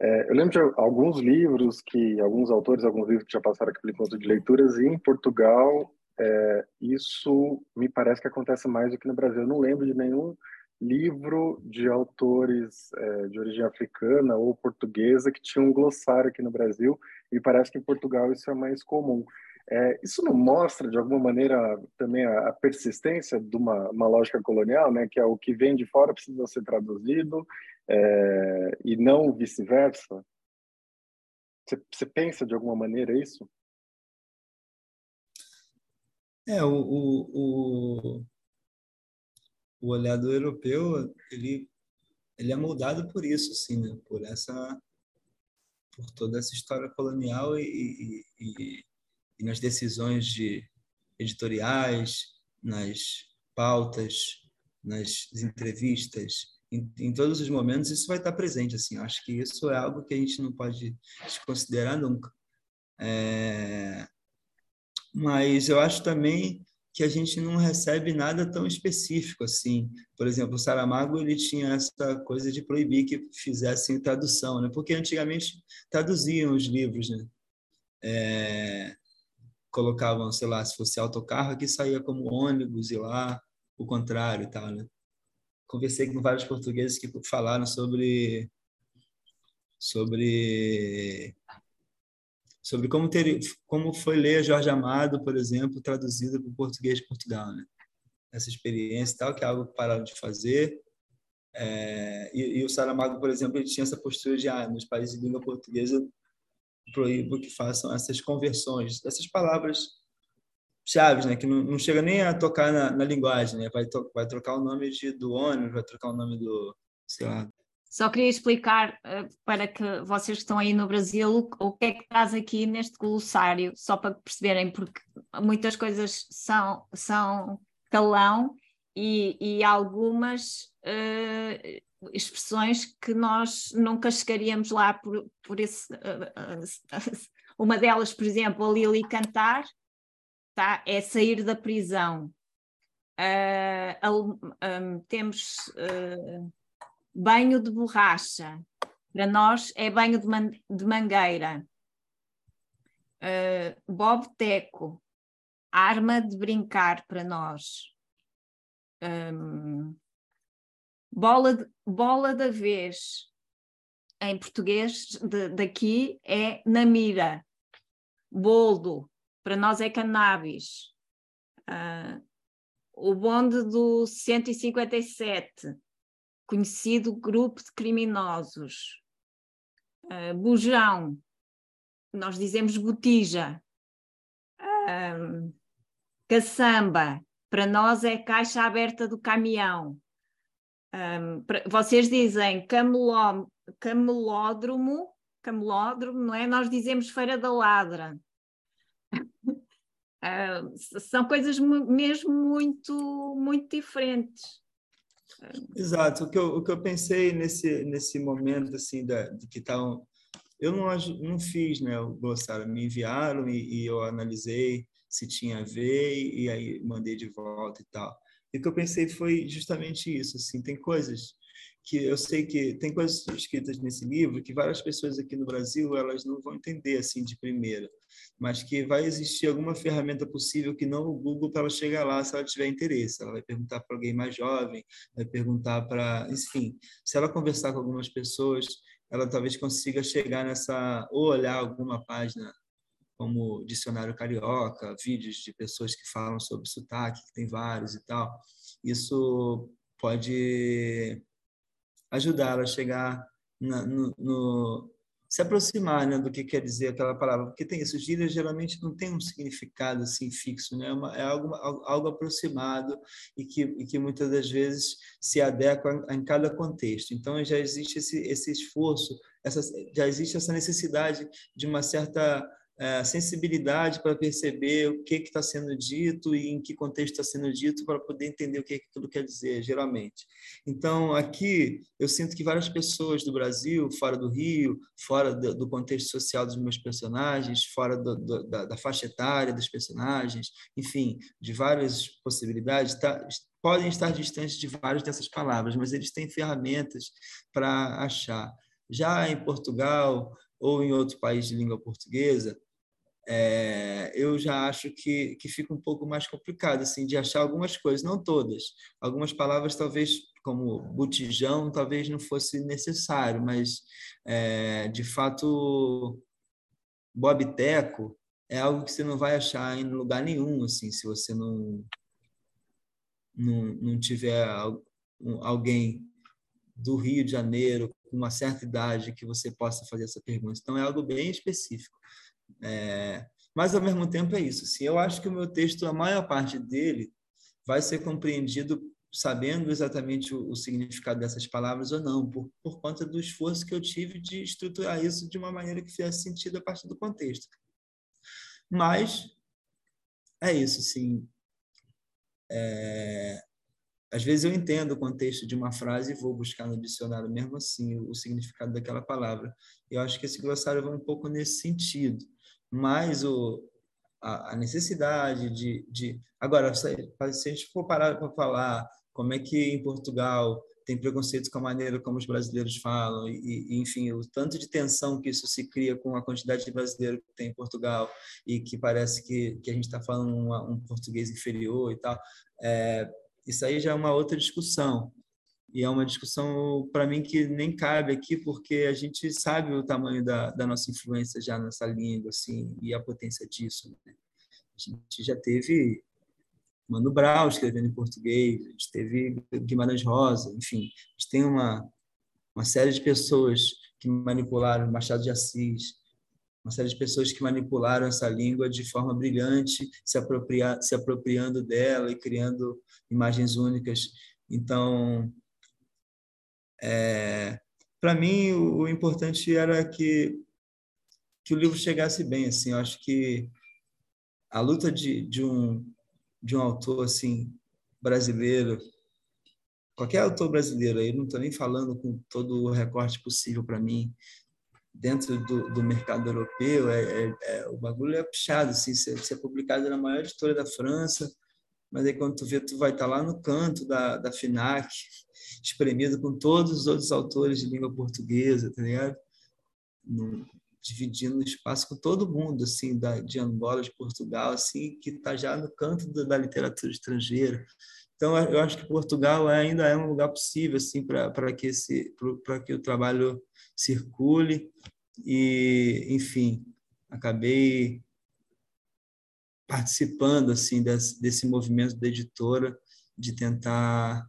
é, eu lembro de alguns livros que, alguns autores, alguns livros que já passaram aqui pelo encontro de leituras, e em Portugal é, isso me parece que acontece mais do que no Brasil. Eu não lembro de nenhum livro de autores é, de origem africana ou portuguesa que tinha um glossário aqui no Brasil, e parece que em Portugal isso é mais comum. É, isso não mostra, de alguma maneira, também a, a persistência de uma, uma, lógica colonial, né, que é o que vem de fora precisa ser traduzido é, e não vice-versa? Você, pensa de alguma maneira isso? É, o, o, o, o olhar do europeu, ele, ele é moldado por isso, assim, né? por essa por toda essa história colonial e, e, e, e nas decisões de editoriais, nas pautas, nas entrevistas, em, em, todos os momentos isso vai estar presente assim acho que isso é algo que a gente não pode desconsiderar nunca é... mas eu acho também que a gente não recebe nada tão específico assim. Por exemplo, o Saramago ele tinha essa coisa de proibir que fizessem tradução, né? Porque antigamente traduziam os livros, né? É, colocavam, sei lá, se fosse autocarro, aqui saía como ônibus e lá o contrário e tal, né? Conversei com vários portugueses que falaram sobre sobre sobre como ter como foi ler Jorge Amado, por exemplo, traduzido para o português de Portugal, né? Essa experiência e tal, que é algo que pararam de fazer. É, e, e, o Saramago, por exemplo, ele tinha essa postura de, ah, nos países de língua portuguesa, proíbo que façam essas conversões dessas palavras chaves, né? Que não, não chega nem a tocar na, na linguagem, né? Vai, to, vai trocar o nome de, do ônibus, vai trocar o nome do, sei lá. Só queria explicar uh, para que vocês que estão aí no Brasil o, que é que traz aqui neste glossário, só para perceberem, porque muitas coisas são, são calão e, e algumas uh, expressões que nós nunca chegaríamos lá por, por esse. Uh, uma delas, por exemplo, a Lili cantar, tá? é sair da prisão. Um, temos banho de borracha, para nós é banho de, man de mangueira. Uh, Bob Teco, arma de brincar para nós. Um, bola, de, bola da vez, em português de, daqui é na mira. Boldo, para nós é cannabis. Uh, o bonde do 157, conhecido grupo de criminosos. Uh, bujão, nós dizemos botija. Uh, caçamba, para nós é caixa aberta do caminhão. Um, vocês dizem cameló, camelódromo, camelódromo, não é? Nós dizemos feira da ladra. Uh, são coisas mesmo muito, muito diferentes. Exato. O que eu, o que eu pensei nesse, nesse momento, assim, da, de que tal tá eu não, não fiz, né, o me enviaram e, e, eu analisei se tinha a ver e, e aí mandei de volta e tal. E o que eu pensei foi justamente isso, assim, tem coisas que eu sei que tem coisas escritas nesse livro que várias pessoas aqui no Brasil elas não vão entender assim de primeira, mas que vai existir alguma ferramenta possível que não o Google para ela chegar lá se ela tiver interesse. Ela vai perguntar para alguém mais jovem, vai perguntar para, enfim, se ela conversar com algumas pessoas, ela talvez consiga chegar nessa ou olhar alguma página como dicionário carioca, vídeos de pessoas que falam sobre sotaque, que tem vários e tal. Isso pode ajudá-la a chegar na, no, se aproximar né, do que quer dizer aquela palavra, porque tem isso, gírias geralmente não tem um significado assim fixo, né? é, uma, é algo, algo aproximado e que, e que muitas das vezes se adequa em cada contexto. Então já existe esse, esse esforço, essa, já existe essa necessidade de uma certa é, sensibilidade para perceber o que está sendo dito e em que contexto está sendo dito para poder entender o que aquilo quer dizer, geralmente. Então, aqui, eu sinto que várias pessoas do Brasil, fora do Rio, fora do, do contexto social dos meus personagens, fora do, do, da, da, faixa etária dos personagens, enfim, de várias possibilidades, tá, podem estar distantes de várias dessas palavras, mas eles têm ferramentas para achar. Já em Portugal ou em outro país de língua portuguesa, é, eu já acho que, que fica um pouco mais complicado assim de achar algumas coisas, não todas. Algumas palavras talvez como botijão talvez não fosse necessário, mas é, de fato bobteco é algo que você não vai achar em lugar nenhum assim se você não não, não tiver alguém do Rio de Janeiro com uma certa idade que você possa fazer essa pergunta. Então é algo bem específico. É, mas, ao mesmo tempo, é isso. Assim, eu acho que o meu texto, a maior parte dele, vai ser compreendido sabendo exatamente o, o, significado dessas palavras ou não, por, por conta do esforço que eu tive de estruturar isso de uma maneira que fizesse sentido a partir do contexto. Mas é isso, sim. É, às vezes eu entendo o contexto de uma frase e vou buscar no dicionário mesmo assim o, o significado daquela palavra. Eu acho que esse glossário vai um pouco nesse sentido mas o, a, a necessidade de, de... Agora, se a gente for parar para falar como é que em Portugal tem preconceito com a maneira como os brasileiros falam e, e, enfim o tanto de tensão que isso se cria com a quantidade de brasileiro que tem em Portugal e que parece que, que a gente está falando uma, um português inferior e tal é, isso aí já é uma outra discussão e é uma discussão para mim que nem cabe aqui porque a gente sabe o tamanho da, da nossa influência já nessa língua assim e a potência disso né? a gente já teve Mano Brown escrevendo em português, a gente teve Guimarães Rosa, enfim, a gente tem uma, uma série de pessoas que manipularam Machado de Assis, uma série de pessoas que manipularam essa língua de forma brilhante, se, apropria, se apropriando dela e criando imagens únicas. Então, é, para mim, o, o, importante era que, que o livro chegasse bem. Assim, eu acho que a luta de, de um de um autor assim brasileiro, qualquer autor brasileiro, aí não estou nem falando com todo o recorte possível para mim dentro do, do mercado europeu, é, é, é, o bagulho é puxado, assim, ser, ser publicado na maior editora da França, mas aí quando tu vê, tu vai estar tá lá no canto da, da FINAC, espremido com todos os outros autores de língua portuguesa, tá ligado? No, dividindo espaço com todo mundo, assim, da, de Angola, de Portugal, assim, que está já no canto da, da, literatura estrangeira. Então, eu acho que Portugal ainda é um lugar possível, assim, para que esse, que o trabalho circule e, enfim, acabei participando, assim, desse, desse movimento da editora de tentar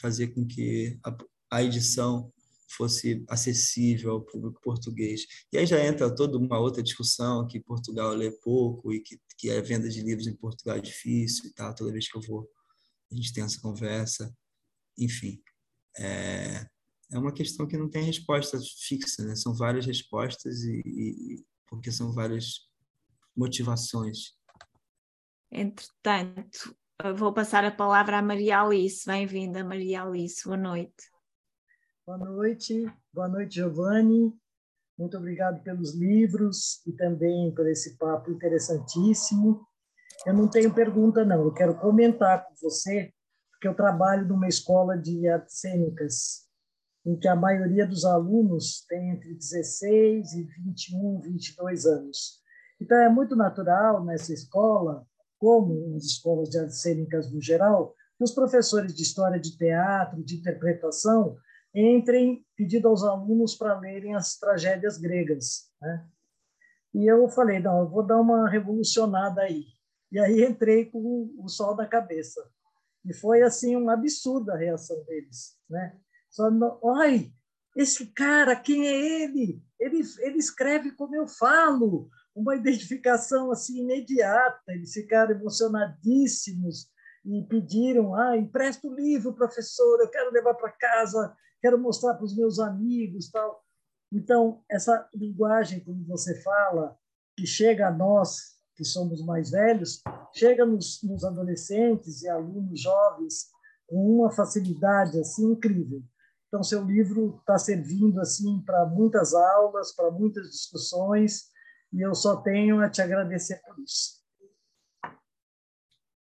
fazer com que a, a edição fosse acessível ao público português. E aí já entra toda uma outra discussão que Portugal lê pouco e que, que a venda de livros em Portugal é difícil e tal. Toda vez que eu vou, a gente tem essa conversa. Enfim, é, é uma questão que não tem resposta fixa, né? São várias respostas e, e porque são várias motivações. Entretanto, vou passar a palavra à Maria Alice. Bem-vinda, Maria Alice. Boa noite. Boa noite, boa noite, Giovanni. Muito obrigado pelos livros e também por esse papo interessantíssimo. Eu não tenho pergunta, não. Eu quero comentar com você, porque eu trabalho numa escola de artes cênicas, em que a maioria dos alunos tem entre 16 e 21, 22 anos. Então, é muito natural nessa escola, como nas escolas de artes cênicas no geral, que os professores de história de teatro, de interpretação, entrem pedindo aos alunos para lerem as tragédias gregas. Né? E eu falei, não, eu vou dar uma revolucionada aí. E aí entrei com o sol na cabeça. E foi assim uma absurda a reação deles, né? Só, ai, esse cara, quem é ele? Ele ele escreve como eu falo, uma identificação assim imediata. Eles ficaram emocionadíssimos e pediram, ah, empresta o livro, professor, eu quero levar para casa quero mostrar para os meus amigos, tal. Então, essa linguagem, como você fala, que chega a nós, que somos mais velhos, chega nos, nos adolescentes e alunos jovens com uma facilidade assim incrível. Então, seu livro está servindo assim para muitas aulas, para muitas discussões, e eu só tenho a te agradecer por isso.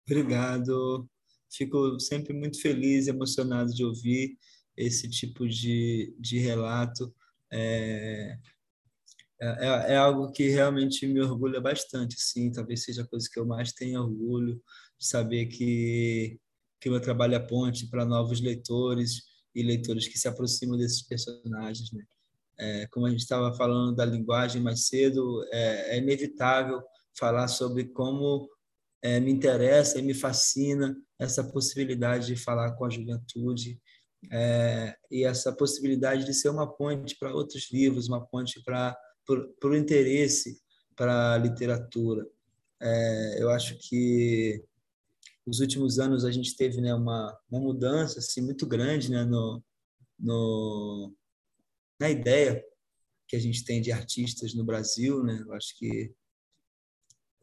Obrigado. Fico sempre muito feliz e emocionado de ouvir esse tipo de, de relato é, é, é, algo que realmente me orgulha bastante, sim, talvez seja a coisa que eu mais tenho orgulho de saber que que meu trabalho é ponte para novos leitores e leitores que se aproximam desses personagens, né? É, como a gente estava falando da linguagem mais cedo, é, é inevitável falar sobre como é, me interessa e me fascina essa possibilidade de falar com a juventude é, e essa possibilidade de ser uma ponte para outros livros, uma ponte para o interesse para a literatura. É, eu acho que nos últimos anos a gente teve né, uma, uma mudança assim, muito grande né, no, no, na ideia que a gente tem de artistas no Brasil. Né? Eu acho que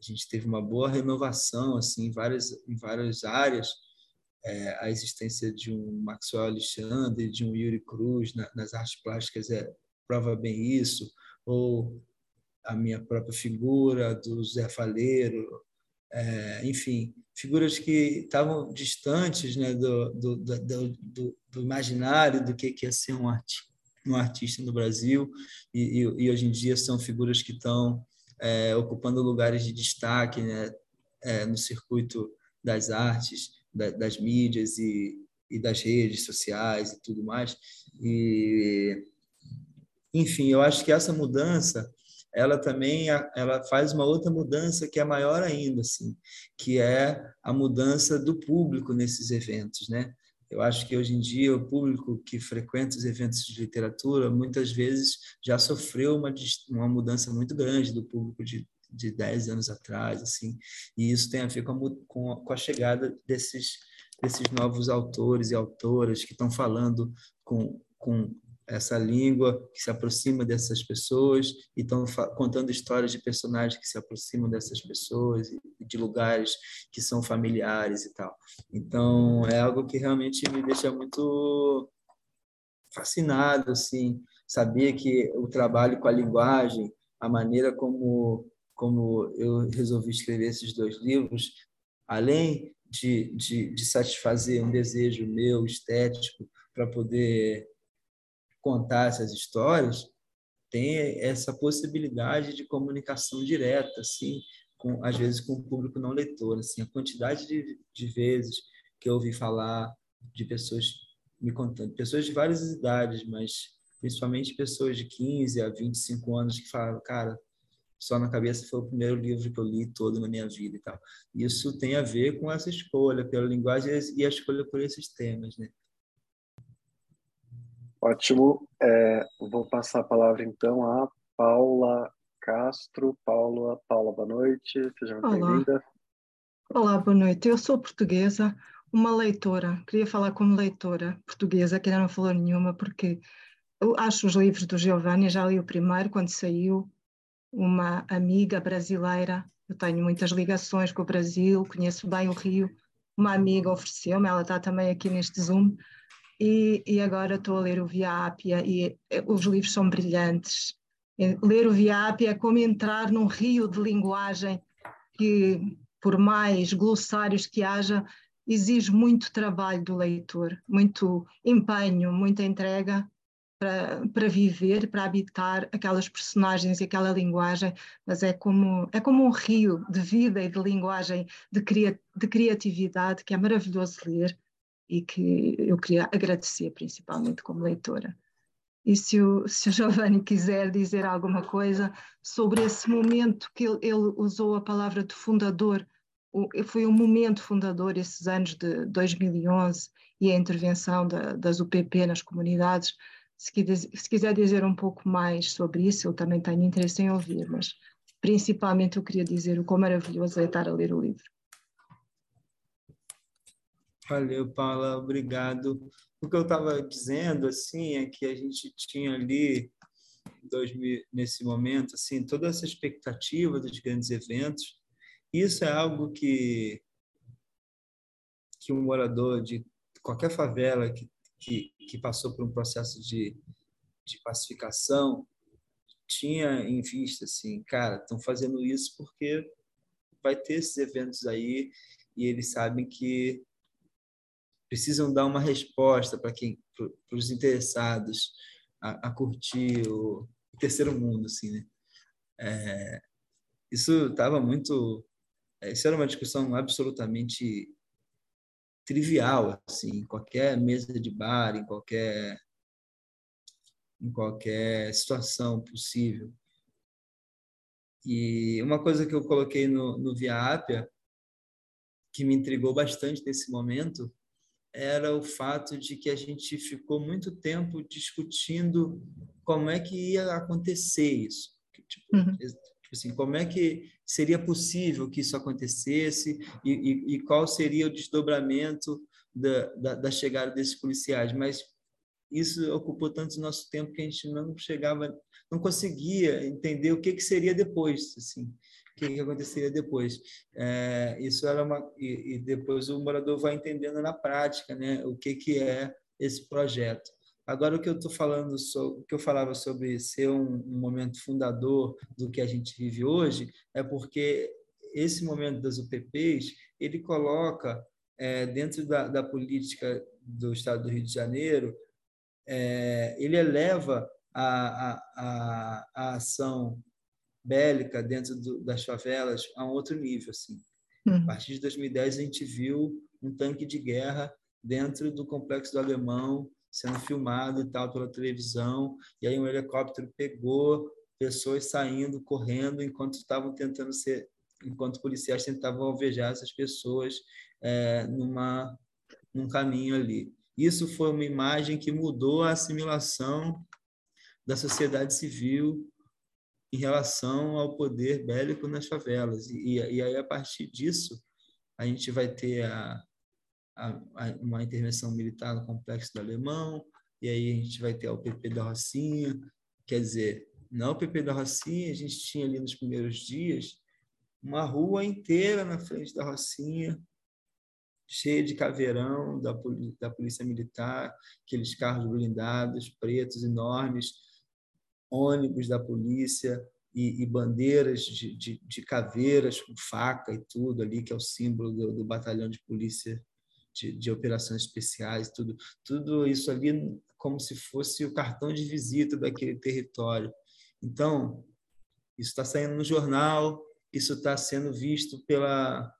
a gente teve uma boa renovação assim, em, várias, em várias áreas é, a existência de um Maxwell Alexandre, de um Yuri Cruz na, nas artes plásticas é, prova bem isso, ou a minha própria figura, do Zé Faleiro, é, enfim, figuras que estavam distantes né, do, do, do, do, imaginário do que, que é ser um, arti um artista no Brasil, e, e, e, hoje em dia são figuras que estão é, ocupando lugares de destaque né, é, no circuito das artes, da, das mídias e, e das redes sociais e tudo mais. E, enfim, eu acho que essa mudança ela também ela faz uma outra mudança que é maior ainda, assim, que é a mudança do público nesses eventos, né? Eu acho que hoje em dia o público que frequenta os eventos de literatura muitas vezes já sofreu uma, uma mudança muito grande do público de, de 10 anos atrás, assim, e isso tem a ver com a, com a, com a chegada desses, desses novos autores e autoras que estão falando com, com essa língua que se aproxima dessas pessoas e estão contando histórias de personagens que se aproximam dessas pessoas de lugares que são familiares e tal. Então, é algo que realmente me deixa muito fascinado, assim, saber que o trabalho com a linguagem, a maneira como como eu resolvi escrever esses dois livros, além de, de, de satisfazer um desejo meu estético para poder contar essas histórias, tem essa possibilidade de comunicação direta, assim, com, às vezes com o público não leitor. Assim, a quantidade de, de vezes que eu ouvi falar de pessoas me contando, pessoas de várias idades, mas principalmente pessoas de 15 a 25 anos que falam, cara, só na cabeça foi o primeiro livro que eu li todo na minha vida e tal. Isso tem a ver com essa escolha pela linguagem e a escolha por esses temas, né? Ótimo. É, vou passar a palavra então a Paula Castro. Paula, Paula, boa noite. Seja muito bem-vinda. Olá, boa noite. Eu sou portuguesa, uma leitora. Queria falar como leitora portuguesa, que ainda não falou nenhuma, porque eu acho os livros do Giovanni, já li o primeiro quando saiu, uma amiga brasileira. Eu tenho muitas ligações com o Brasil, conheço bem o Rio. Uma amiga ofereceu-me, ela está também aqui neste Zoom e, e agora estou a ler o Via Ápia e eh, os livros são brilhantes. Ler o Via Ápia é como entrar num rio de linguagem que, por mais glossários que haja, exige muito trabalho do leitor, muito empenho, muita entrega para, para viver, para habitar aquelas personagens e aquela linguagem, mas é como, é como um rio de vida e de linguagem, de, cria, de criatividade, que é maravilhoso ler e que eu queria agradecer principalmente como leitora. E se o, Giovanni quiser dizer alguma coisa sobre esse momento que ele, ele usou a palavra de fundador, o, foi um momento fundador, esses anos de 2011 e a intervenção da, das UPP nas comunidades, se, se quiser dizer um pouco mais sobre isso, eu também tenho interesse em ouvir, mas principalmente eu queria dizer o quão maravilhoso é estar a ler o livro. Valeu, Paula, obrigado. O que eu estava dizendo assim é que a gente tinha ali nesse momento assim toda essa expectativa dos grandes eventos. Isso é algo que que um morador de qualquer favela que, que, que passou por um processo de, de pacificação tinha em vista assim, cara, estão fazendo isso porque vai ter esses eventos aí e eles sabem que precisam dar uma resposta para quem, para os interessados a, a, curtir o, terceiro mundo, assim, né? É, isso estava muito, é, isso era uma discussão absolutamente trivial, assim, em qualquer mesa de bar, em qualquer em qualquer situação possível. E uma coisa que eu coloquei no, no Via Appia, que me intrigou bastante nesse momento, era o fato de que a gente ficou muito tempo discutindo como é que ia acontecer isso. Tipo, uhum. tipo assim, como é que seria possível que isso acontecesse e, e, e qual seria o desdobramento da, da, da, chegada desses policiais. Mas isso ocupou tanto nosso tempo que a gente não chegava, não conseguia entender o que, que seria depois. Assim que, que aconteceria depois. É, isso era uma e, e, depois o morador vai entendendo na prática, né, o que que é esse projeto. Agora, o que eu estou falando, sobre, o que eu falava sobre ser um, um, momento fundador do que a gente vive hoje, é porque esse momento das UPPs ele coloca é, dentro da, da, política do Estado do Rio de Janeiro, é, ele eleva a, a, a, a, ação bélica dentro do, das favelas a um outro nível. Assim. Uhum. A partir de 2010, a gente viu um tanque de guerra dentro do complexo do Alemão, sendo filmado e tal pela televisão, e aí um helicóptero pegou pessoas saindo, correndo, enquanto estavam tentando ser, enquanto policiais tentavam alvejar essas pessoas é, numa num caminho ali. Isso foi uma imagem que mudou a assimilação da sociedade civil em relação ao poder bélico nas favelas. E, e aí, a partir disso, a gente vai ter a, a, uma intervenção militar no complexo do Alemão, e aí a gente vai ter o PP da Rocinha. Quer dizer, na UPP da Rocinha, a gente tinha ali nos primeiros dias uma rua inteira na frente da Rocinha, cheia de caveirão da, da Polícia Militar, aqueles carros blindados, pretos, enormes, ônibus da polícia e, e bandeiras de, de, de, caveiras com faca e tudo ali, que é o símbolo do, do batalhão de polícia de, de operações especiais, tudo, tudo isso ali como se fosse o cartão de visita daquele território. Então, isso está saindo no jornal, isso está sendo visto pela,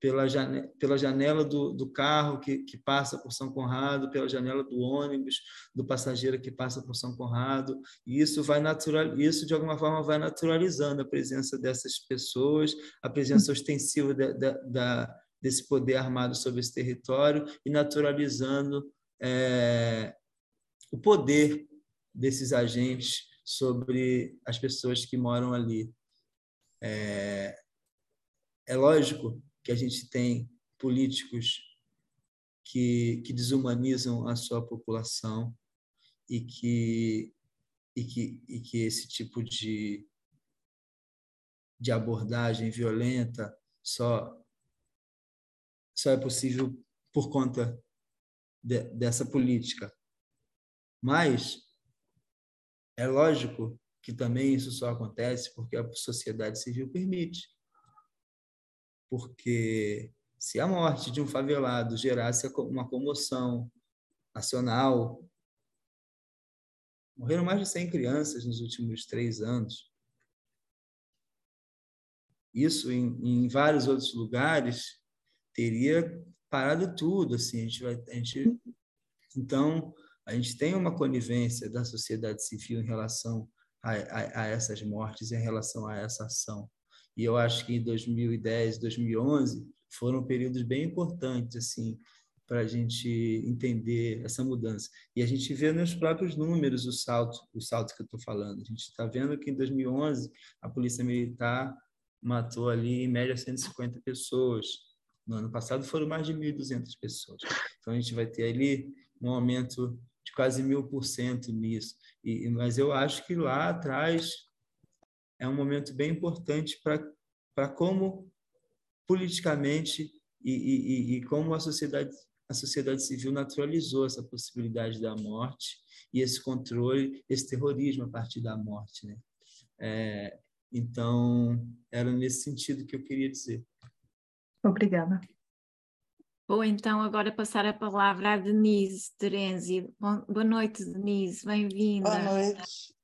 pela, janela, pela janela do, do carro que, que passa por São Conrado, pela janela do ônibus, do passageiro que passa por São Conrado, e isso vai natural, isso de alguma forma vai naturalizando a presença dessas pessoas, a presença ostensiva desse poder armado sobre esse território e naturalizando é, o poder desses agentes sobre as pessoas que moram ali. É, é lógico que a gente tem políticos que, que desumanizam a sua população e que, e que, e que esse tipo de, de abordagem violenta só só é possível por conta de, dessa política. Mas é lógico que também isso só acontece porque a sociedade civil permite. Porque se a morte de um favelado gerasse uma comoção nacional, morreram mais de 100 crianças nos últimos três anos. Isso em, em vários outros lugares teria parado tudo, assim, a gente vai, a gente, então, a gente tem uma conivência da sociedade civil em relação a, a, a essas mortes, em relação a essa ação. E eu acho que em 2010, 2011 foram períodos bem importantes, assim, para a gente entender essa mudança. E a gente vê nos próprios números o salto, o salto que eu estou falando. A gente está vendo que em 2011 a polícia militar matou ali em média 150 pessoas. No ano passado foram mais de 1.200 pessoas. Então a gente vai ter ali um aumento de quase mil por cento nisso. E, mas eu acho que lá atrás é um momento bem importante para como politicamente e, e, e como a sociedade a sociedade civil naturalizou essa possibilidade da morte e esse controle, esse terrorismo a partir da morte, né? É, então era nesse sentido que eu queria dizer. Obrigada. Vou então agora passar a palavra à Denise Terenzi. Boa noite, Denise, bem-vinda. Boa noite.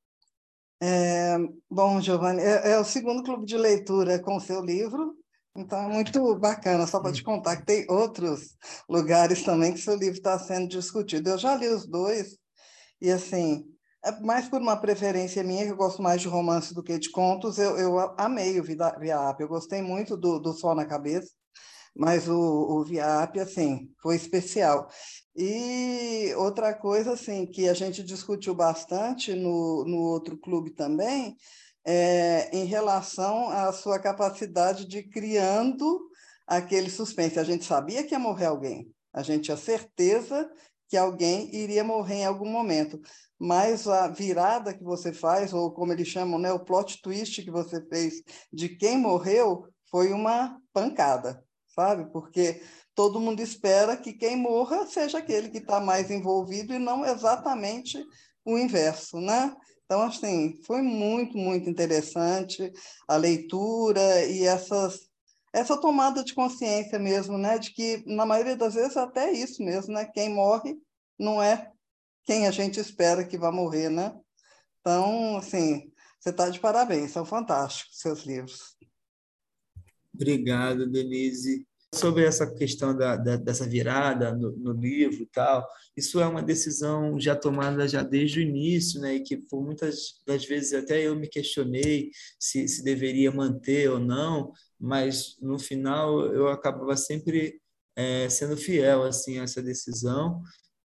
É, bom, Giovanni, é, é, o segundo clube de leitura com o seu livro, então é muito bacana, só para te contar que tem outros lugares também que seu livro está sendo discutido. Eu já li os dois, e assim, é mais por uma preferência minha, que eu gosto mais de romance do que de contos, eu, eu amei o Via eu gostei muito do, do Sol na Cabeça, mas o, o VIAP, assim, foi especial. E outra coisa, assim, que a gente discutiu bastante no, no outro clube também, é em relação à sua capacidade de criando aquele suspense. A gente sabia que ia morrer alguém, a gente tinha certeza que alguém iria morrer em algum momento, mas a virada que você faz, ou como eles chamam, né, o plot twist que você fez de quem morreu, foi uma pancada sabe? Porque todo mundo espera que quem morra seja aquele que está mais envolvido e não exatamente o inverso, né? Então, assim, foi muito, muito interessante a leitura e essas, essa tomada de consciência mesmo, né? De que, na maioria das vezes, até isso mesmo, né? Quem morre não é quem a gente espera que vá morrer, né? Então, assim, você está de parabéns, são fantásticos seus livros. Obrigado, Denise. Sobre essa questão da, da, dessa virada no, no, livro e tal, isso é uma decisão já tomada já desde o início, né? E que por muitas das vezes até eu me questionei se, se deveria manter ou não, mas no final eu acabava sempre é, sendo fiel assim a essa decisão,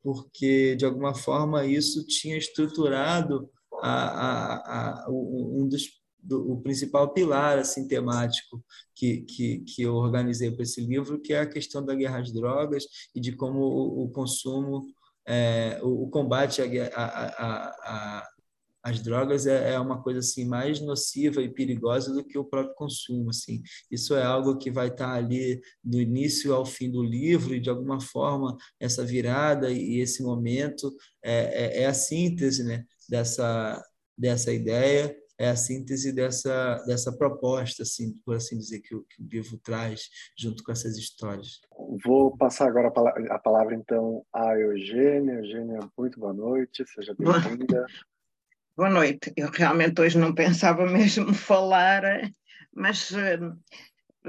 porque de alguma forma isso tinha estruturado a, a, a, um dos do, o principal pilar assim temático que, que, que eu organizei para esse livro, que é a questão da guerra às drogas e de como o, o consumo, é, o, o, combate às drogas é, é, uma coisa assim mais nociva e perigosa do que o próprio consumo. Assim. Isso é algo que vai estar ali do início ao fim do livro e, de alguma forma, essa virada e esse momento é, é, é a síntese né, dessa, dessa ideia é a síntese dessa, dessa proposta, assim, por assim dizer, que o, que o livro traz junto com essas histórias. Vou passar agora a palavra, a palavra então, à Eugênia. Eugênia, muito boa noite, seja bem-vinda. Boa noite. Eu realmente hoje não pensava mesmo falar, mas eh,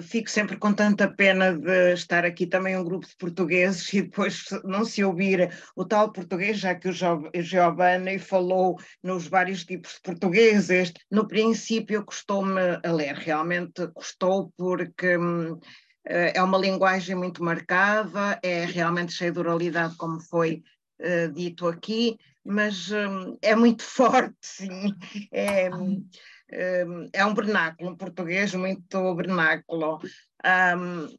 fico sempre com tanta pena de estar aqui também um grupo de portugueses e depois não se ouvir o tal português, já que o Giovanni falou nos vários tipos de portugueses. No princípio custou-me a ler, realmente custou porque hum, é uma linguagem muito marcada, é realmente cheia de oralidade, como foi uh, dito aqui, mas hum, é muito forte, sim. É, hum, é um vernáculo, um português muito vernáculo. Um,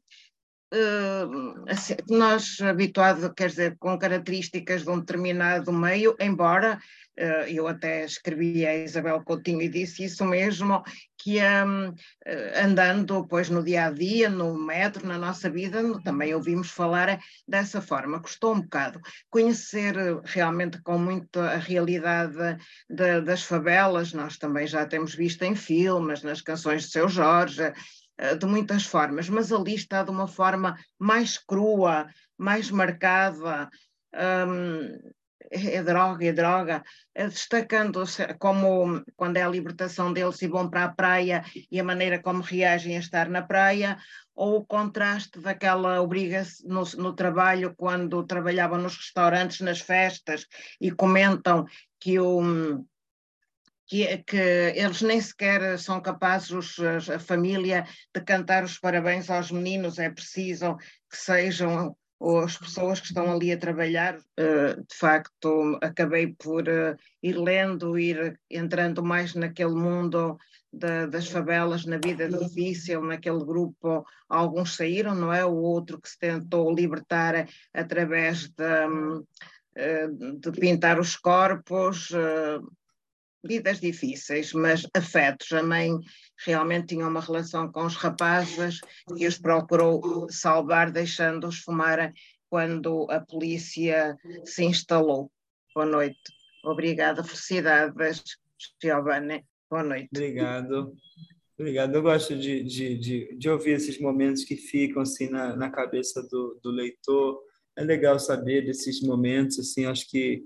Uh, assim, nós habituados, quer dizer, com características de um determinado meio, embora eu até escrevi a Isabel Coutinho e disse isso mesmo, que um, eh, andando pois no dia a dia, no metro, na nossa vida, também ouvimos falar dessa forma. Custou um bocado conhecer realmente com muito a realidade de, das favelas, nós também já temos visto em filmes, nas canções de Seu Jorge, eh, de muitas formas, mas ali está de uma forma mais crua, mais marcada. Um, é droga, é droga, eh, destacando como quando é a libertação deles e vão para a praia e a maneira como reagem a estar na praia, ou o contraste daquela obrigação no, no trabalho quando trabalhavam nos restaurantes, nas festas e comentam que o que, que, eles nem sequer são capazes, a família, de cantar os parabéns aos meninos, é preciso que sejam as pessoas que estão ali a trabalhar. Eh, de facto, acabei por eh, ir lendo, ir entrando mais naquele mundo das favelas, na vida difícil, naquele grupo. Alguns saíram, não é? O outro que se tentou libertar através de, eh, de pintar os corpos vidas difíceis, mas afetos. A mãe realmente tinha uma relação com os rapazes e os procurou salvar, deixando-os fumar quando a polícia se instalou. Boa noite. Obrigada. Felicidades, Giovanni. Boa noite. Obrigado. Obrigado. Eu gosto de, de, de, de, ouvir esses momentos que ficam assim na, na cabeça do, do leitor. É legal saber desses momentos. Assim, acho que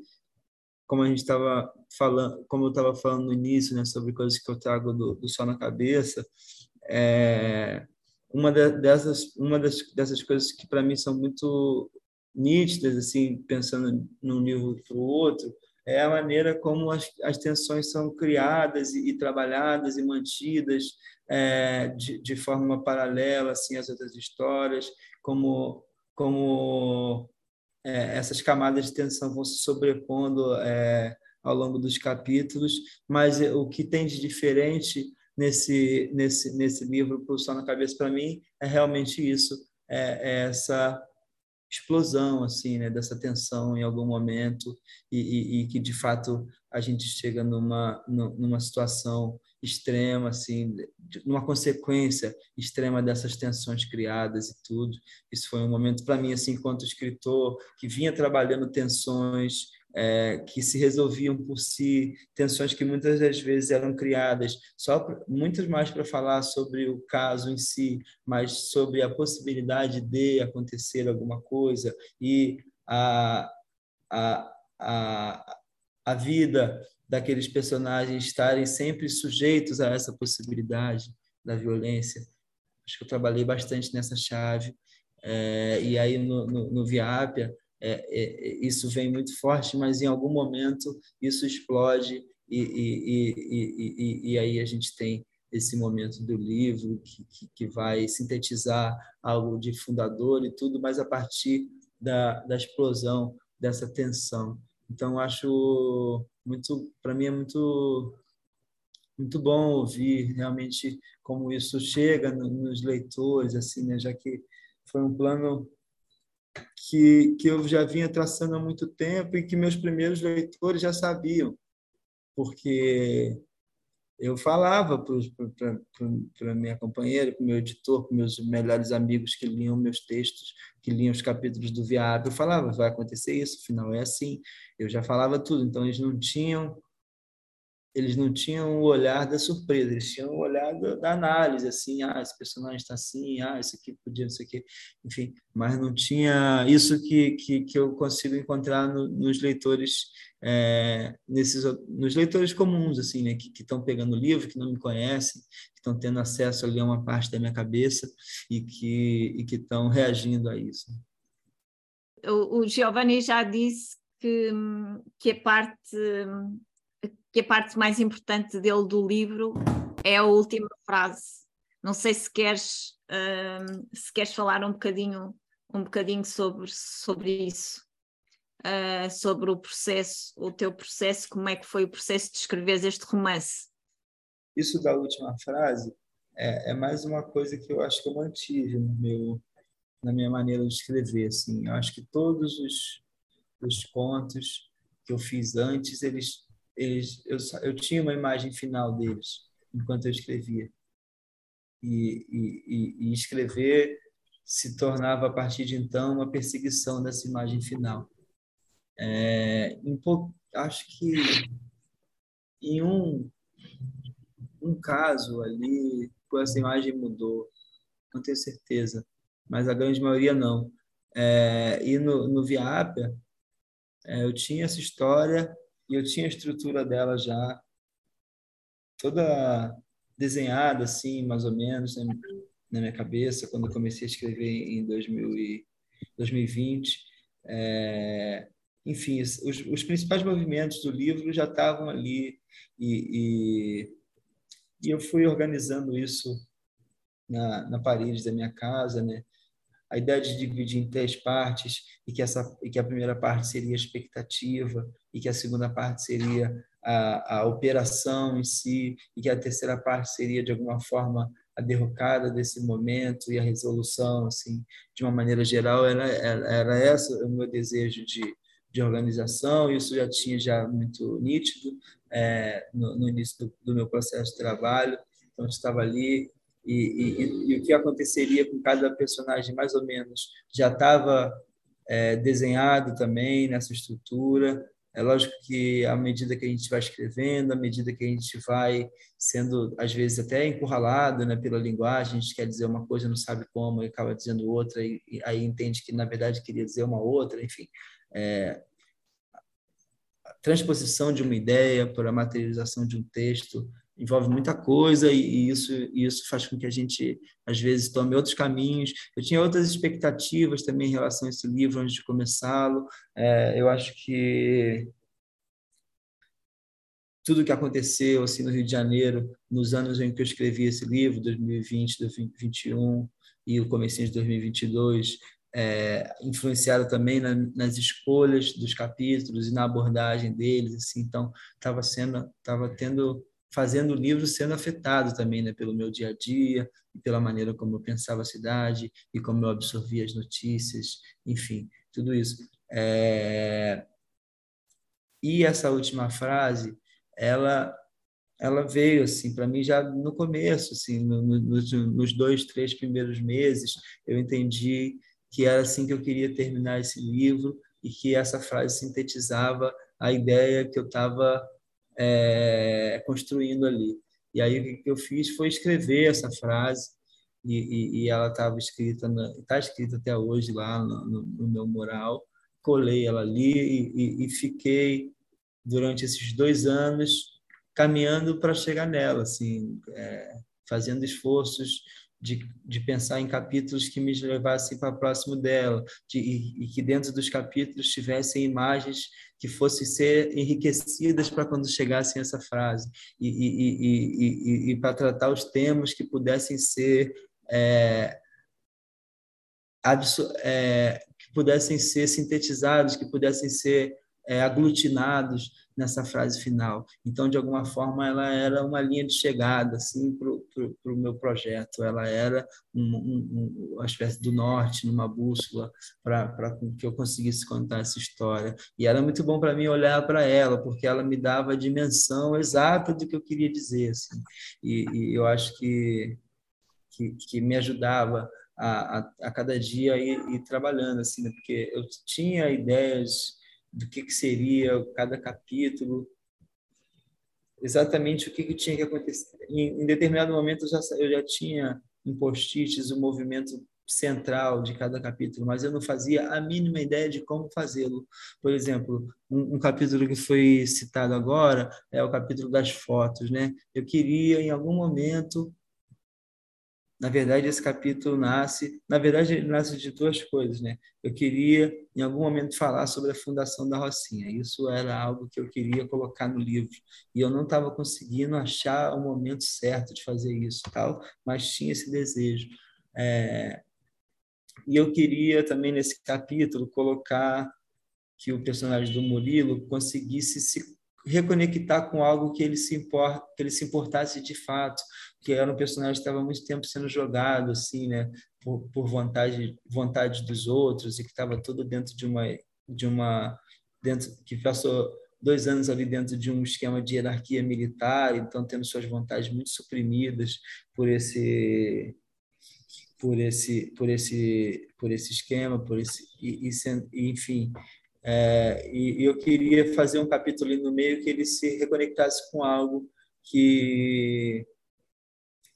como a gente estava falando, como eu estava falando no início, né, sobre coisas que eu trago do, do sol na cabeça, é, uma dessas uma das, dessas coisas que para mim são muito nítidas, assim, pensando num nível para o outro, é a maneira como as, as tensões são criadas e, e trabalhadas e mantidas é, de, de forma paralela assim às outras histórias, como como é, essas camadas de tensão vão se sobrepondo é, ao longo dos capítulos, mas o que tem de diferente nesse nesse nesse livro só na cabeça para mim é realmente isso, é, é essa explosão assim, né, dessa tensão em algum momento e, e, e que de fato a gente chega numa numa situação extrema assim, numa consequência extrema dessas tensões criadas e tudo. Isso foi um momento para mim assim, enquanto escritor que vinha trabalhando tensões é, que se resolviam por si, tensões que muitas das vezes eram criadas só muitas mais para falar sobre o caso em si, mas sobre a possibilidade de acontecer alguma coisa e a, a, a, a vida daqueles personagens estarem sempre sujeitos a essa possibilidade da violência. Acho que eu trabalhei bastante nessa chave. É, e aí no, no, no Viápia, é, é, isso vem muito forte, mas em algum momento isso explode e, e, e, e aí a gente tem esse momento do livro que, que, que, vai sintetizar algo de fundador e tudo, mas a partir da, da explosão dessa tensão. Então acho muito, para mim é muito muito bom ouvir realmente como isso chega nos leitores, assim, né? Já que foi um plano que, que eu já vinha traçando há muito tempo e que meus primeiros leitores já sabiam, porque eu falava para minha companheira, para o meu editor, para meus melhores amigos que liam meus textos, que liam os capítulos do Viário, eu falava, vai acontecer isso, o final é assim. Eu já falava tudo, então eles não tinham eles não tinham o olhar da surpresa, eles tinham o olhar da, da análise, assim, ah, esse personagem está assim, ah, isso aqui podia, isso aqui, enfim, mas não tinha isso que, que, que eu consigo encontrar no, nos leitores, é, nesses, nos leitores comuns, assim, né, que estão pegando o livro, que não me conhecem, que estão tendo acesso ali a uma parte da minha cabeça e que estão reagindo a isso. O, o Giovanni já disse que, que a parte que a parte mais importante dele do livro é a última frase. Não sei se queres, uh, se queres falar um bocadinho, um bocadinho sobre, sobre isso, uh, sobre o processo, o teu processo, como é que foi o processo de escrever este romance. Isso da última frase é, é mais uma coisa que eu acho que eu mantive no meu, na minha maneira de escrever. Assim. Eu acho que todos os, os contos que eu fiz antes, eles eles, eu, eu tinha uma imagem final deles enquanto eu escrevia. E, e, e, escrever se tornava, a partir de então, uma perseguição dessa imagem final. É, um pouco, acho que em um, um caso ali, essa imagem mudou, não tenho certeza, mas a grande maioria não. É, e no, no Viápia, é, eu tinha essa história e eu tinha a estrutura dela já toda desenhada assim, mais ou menos, na, na minha cabeça, quando eu comecei a escrever em 2000 e, 2020. É, enfim, os, os, principais movimentos do livro já estavam ali e, e, e eu fui organizando isso na, na parede da minha casa, né? A ideia de dividir em três partes e que essa e que a primeira parte seria a expectativa e que a segunda parte seria a, a operação em si e que a terceira parte seria de alguma forma a derrocada desse momento e a resolução assim de uma maneira geral era era, era essa o meu desejo de de organização. Isso já tinha já muito nítido é, no, no, início do, do meu processo de trabalho. Então estava ali e, e, e, o que aconteceria com cada personagem, mais ou menos, já estava é, desenhado também nessa estrutura. É lógico que à medida que a gente vai escrevendo, à medida que a gente vai sendo, às vezes, até encurralado né, pela linguagem, a gente quer dizer uma coisa, não sabe como, e acaba dizendo outra, e, e aí entende que, na verdade, queria dizer uma outra, enfim. É, transposição de uma ideia para a materialização de um texto envolve muita coisa e, isso, isso faz com que a gente, às vezes, tome outros caminhos. Eu tinha outras expectativas também em relação a esse livro antes de começá-lo. É, eu acho que tudo que aconteceu assim no Rio de Janeiro nos anos em que eu escrevi esse livro, 2020, 2021 e o começo de 2022, é, influenciado também na, nas escolhas dos capítulos e na abordagem deles, assim, então estava sendo, estava tendo fazendo o livro sendo afetado também né, pelo meu dia a dia, pela maneira como eu pensava a cidade e como eu absorvia as notícias, enfim, tudo isso. É... E essa última frase, ela ela veio assim para mim já no começo, assim, no, no, nos dois, três primeiros meses, eu entendi que era assim que eu queria terminar esse livro e que essa frase sintetizava a ideia que eu estava é, construindo ali. E aí o que eu fiz foi escrever essa frase e, e, e ela estava escrita, está escrita até hoje lá no, no, meu mural. Colei ela ali e, e fiquei durante esses dois anos caminhando para chegar nela, assim, é, fazendo esforços de, de pensar em capítulos que me levassem para próximo dela, de, e, e, que dentro dos capítulos tivessem imagens que fossem ser enriquecidas para quando chegassem essa frase, e, e, e para tratar os temas que pudessem ser. É, é, que pudessem ser sintetizados, que pudessem ser é, aglutinados nessa frase final. Então, de alguma forma, ela era uma linha de chegada assim, para o meu projeto. Ela era um, um, uma espécie do norte, numa bússola, para que eu conseguisse contar essa história. E era muito bom para mim olhar para ela, porque ela me dava a dimensão exata do que eu queria dizer. Assim. E, e eu acho que, que, que me ajudava a, a, a, cada dia ir, ir trabalhando, assim, né? porque eu tinha ideias do que, que seria cada capítulo, exatamente o que, que tinha que acontecer. Em, em determinado momento eu já, eu já tinha em post-its o movimento central de cada capítulo, mas eu não fazia a mínima ideia de como fazê-lo. Por exemplo, um, um, capítulo que foi citado agora é o capítulo das fotos, né? Eu queria em algum momento na verdade, esse capítulo nasce, na verdade, ele nasce de duas coisas, né? Eu queria, em algum momento, falar sobre a fundação da Rocinha. Isso era algo que eu queria colocar no livro. E eu não estava conseguindo achar o momento certo de fazer isso, tal, mas tinha esse desejo. É... E eu queria também, nesse capítulo, colocar que o personagem do Murilo conseguisse se reconectar com algo que ele se importa, que ele se importasse de fato, que era um personagem que estava muito tempo sendo jogado assim, né, por, por vontade vontade dos outros e que estava tudo dentro de uma de uma dentro que passou dois anos ali dentro de um esquema de hierarquia militar, então tendo suas vontades muito suprimidas por esse por esse por esse por esse esquema, por esse e, e enfim, é, e, e, eu queria fazer um capítulo ali no meio que ele se reconectasse com algo que,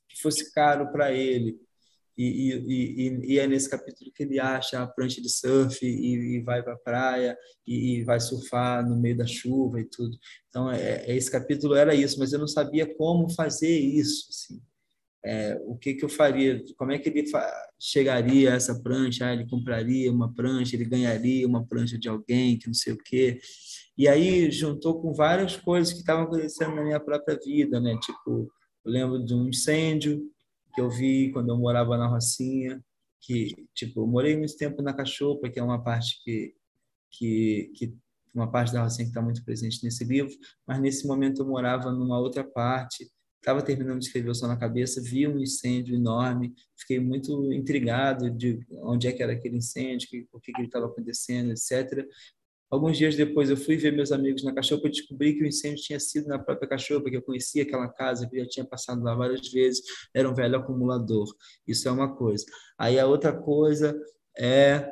que fosse caro para ele. E, e, e, é nesse capítulo que ele acha a prancha de surf e, vai para a praia e, vai surfar no meio da chuva e tudo. Então, é, é, esse capítulo era isso, mas eu não sabia como fazer isso. Assim é, o que, que eu faria, como é que ele chegaria a essa prancha, ah, ele compraria uma prancha, ele ganharia uma prancha de alguém, que não sei o quê. E aí juntou com várias coisas que estavam acontecendo na minha própria vida, né? Tipo, eu lembro de um incêndio que eu vi quando eu morava na Rocinha, que, tipo, eu morei muito tempo na Cachopa, que é uma parte que, que, que uma parte da Rocinha que está muito presente nesse livro, mas nesse momento eu morava numa outra parte, estava terminando de escrever o som na cabeça, vi um incêndio enorme, fiquei muito intrigado de onde é que era aquele incêndio, que, o que, estava acontecendo, etc. Alguns dias depois eu fui ver meus amigos na Cachopa e descobri que o incêndio tinha sido na própria Cachopa, que eu conhecia aquela casa, que eu já tinha passado lá várias vezes, era um velho acumulador. Isso é uma coisa. Aí a outra coisa é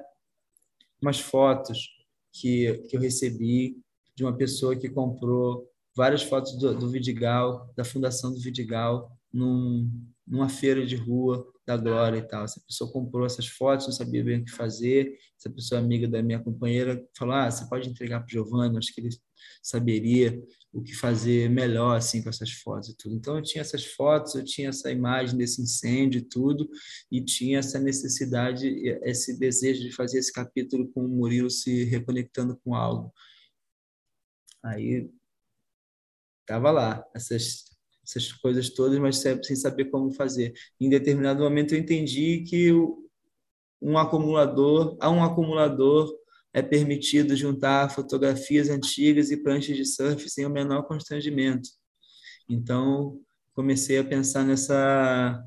umas fotos que, que eu recebi de uma pessoa que comprou várias fotos do, do Vidigal, da fundação do Vidigal, num, numa feira de rua da Glória e tal. Essa pessoa comprou essas fotos, não sabia bem o que fazer. Essa pessoa amiga da minha companheira falou: "Ah, você pode entregar para o Giovanni, acho que ele saberia o que fazer melhor assim com essas fotos e tudo". Então eu tinha essas fotos, eu tinha essa imagem desse incêndio e tudo, e tinha essa necessidade, esse desejo de fazer esse capítulo com o Murilo se reconectando com algo. Aí Estava lá, essas, essas coisas todas, mas sem saber como fazer. Em determinado momento eu entendi que um acumulador, a um acumulador é permitido juntar fotografias antigas e pranchas de surf sem o menor constrangimento. Então, comecei a pensar nessa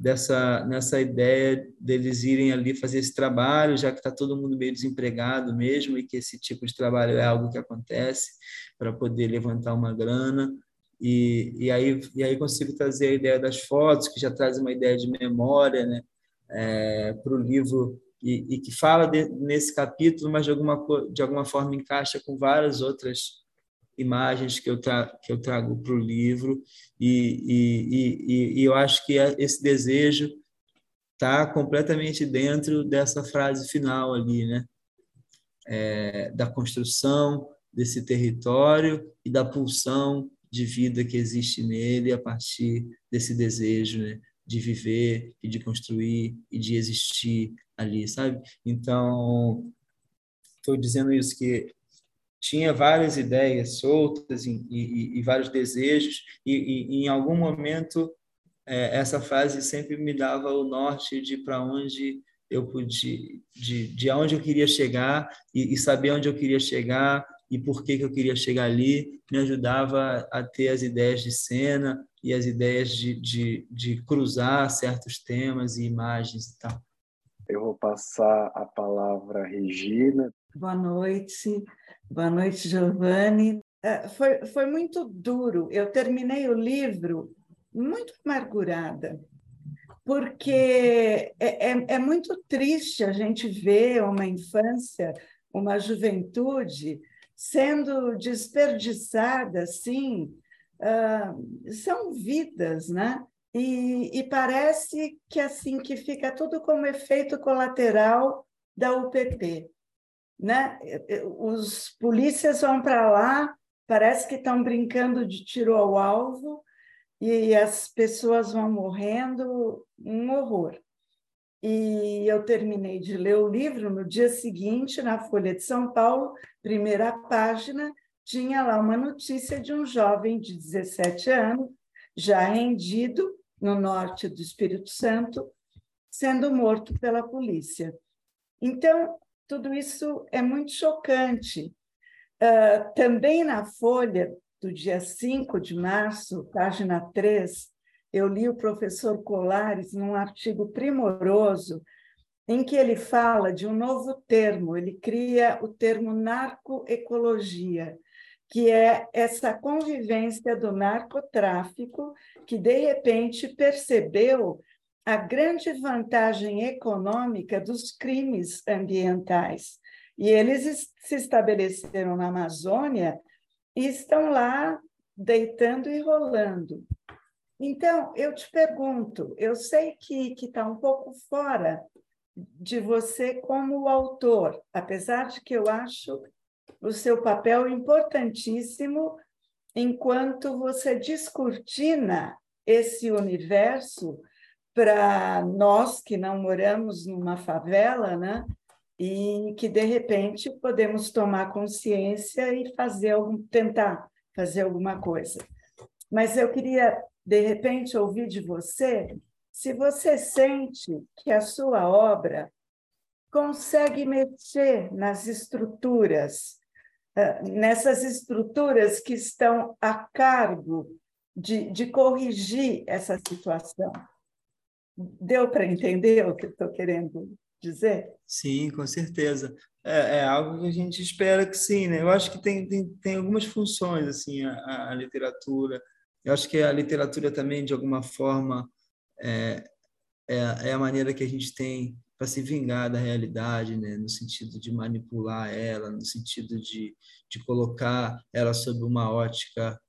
dessa nessa ideia deles irem ali fazer esse trabalho, já que está todo mundo meio desempregado mesmo e que esse tipo de trabalho é algo que acontece para poder levantar uma grana. E, e, aí, e aí consigo trazer a ideia das fotos, que já traz uma ideia de memória né, é, para o livro, e, e, que fala de, nesse capítulo, mas de alguma, de alguma forma encaixa com várias outras imagens que eu, tra que eu trago para o livro, e, e, e, eu acho que é, esse desejo está completamente dentro dessa frase final ali, né? É, da construção desse território e da pulsão de vida que existe nele a partir desse desejo né? de viver e de construir e de existir ali, sabe? Então, estou dizendo isso que tinha várias ideias soltas e, e, e vários desejos e, e, em algum momento é, essa fase sempre me dava o norte de para onde eu podia de, de aonde eu queria chegar e, saber onde eu queria chegar e por que, que eu queria chegar ali me ajudava a ter as ideias de cena e as ideias de, de, de cruzar certos temas e imagens e tal. Eu vou passar a palavra à Regina. Boa noite. Boa noite, Giovanni. É, foi, foi muito duro. Eu terminei o livro muito amargurada, porque é, é, é muito triste a gente ver uma infância, uma juventude sendo desperdiçada assim. Uh, são vidas, né? E, e, parece que assim que fica tudo como efeito colateral da UPP né? Os polícias vão para lá, parece que estão brincando de tiro ao alvo e as pessoas vão morrendo, um horror. E eu terminei de ler o livro no dia seguinte, na Folha de São Paulo, primeira página, tinha lá uma notícia de um jovem de 17 anos, já rendido no norte do Espírito Santo, sendo morto pela polícia. Então, tudo isso é muito chocante. Uh, também na Folha, do dia 5 de março, página 3, eu li o professor Colares num artigo primoroso em que ele fala de um novo termo, ele cria o termo narcoecologia, que é essa convivência do narcotráfico que, de repente, percebeu a grande vantagem econômica dos crimes ambientais. E eles se estabeleceram na Amazônia e estão lá deitando e rolando. Então, eu te pergunto, eu sei que está um pouco fora de você como autor, apesar de que eu acho o seu papel importantíssimo enquanto você descortina esse universo para nós que não moramos numa favela, né? E que de repente podemos tomar consciência e fazer algum, tentar fazer alguma coisa. Mas eu queria de repente ouvir de você se você sente que a sua obra consegue mexer nas estruturas, eh, nessas estruturas que estão a cargo de, de corrigir essa situação. Deu para entender o que estou querendo dizer? Sim, com certeza. É, é, algo que a gente espera que sim, né? Eu acho que tem, tem, tem algumas funções, assim, a, a literatura. Eu acho que a literatura também, de alguma forma, é, é, é a maneira que a gente tem para se vingar da realidade, né? no sentido de manipular ela, no sentido de, de colocar ela sob uma ótica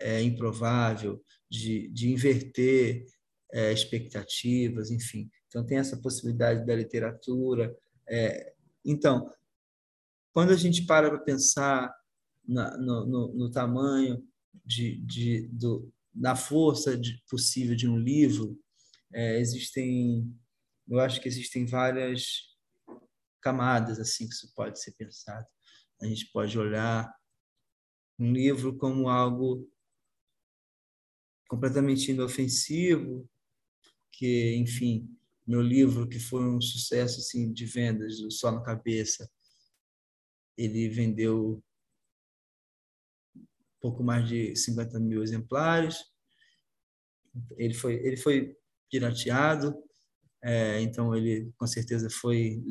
é, improvável, de, de inverter é, expectativas, enfim. Então, tem essa possibilidade da literatura. É, então, quando a gente para para pensar na, no, no, no, tamanho de, de, do, da força de, possível de um livro, é, existem, eu acho que existem várias camadas assim que isso pode ser pensado. A gente pode olhar um livro como algo completamente inofensivo, que, enfim, meu livro, que foi um sucesso assim, de vendas, Só na Cabeça, ele vendeu pouco mais de 50 mil exemplares. Ele foi, ele foi pirateado, é, então ele com certeza foi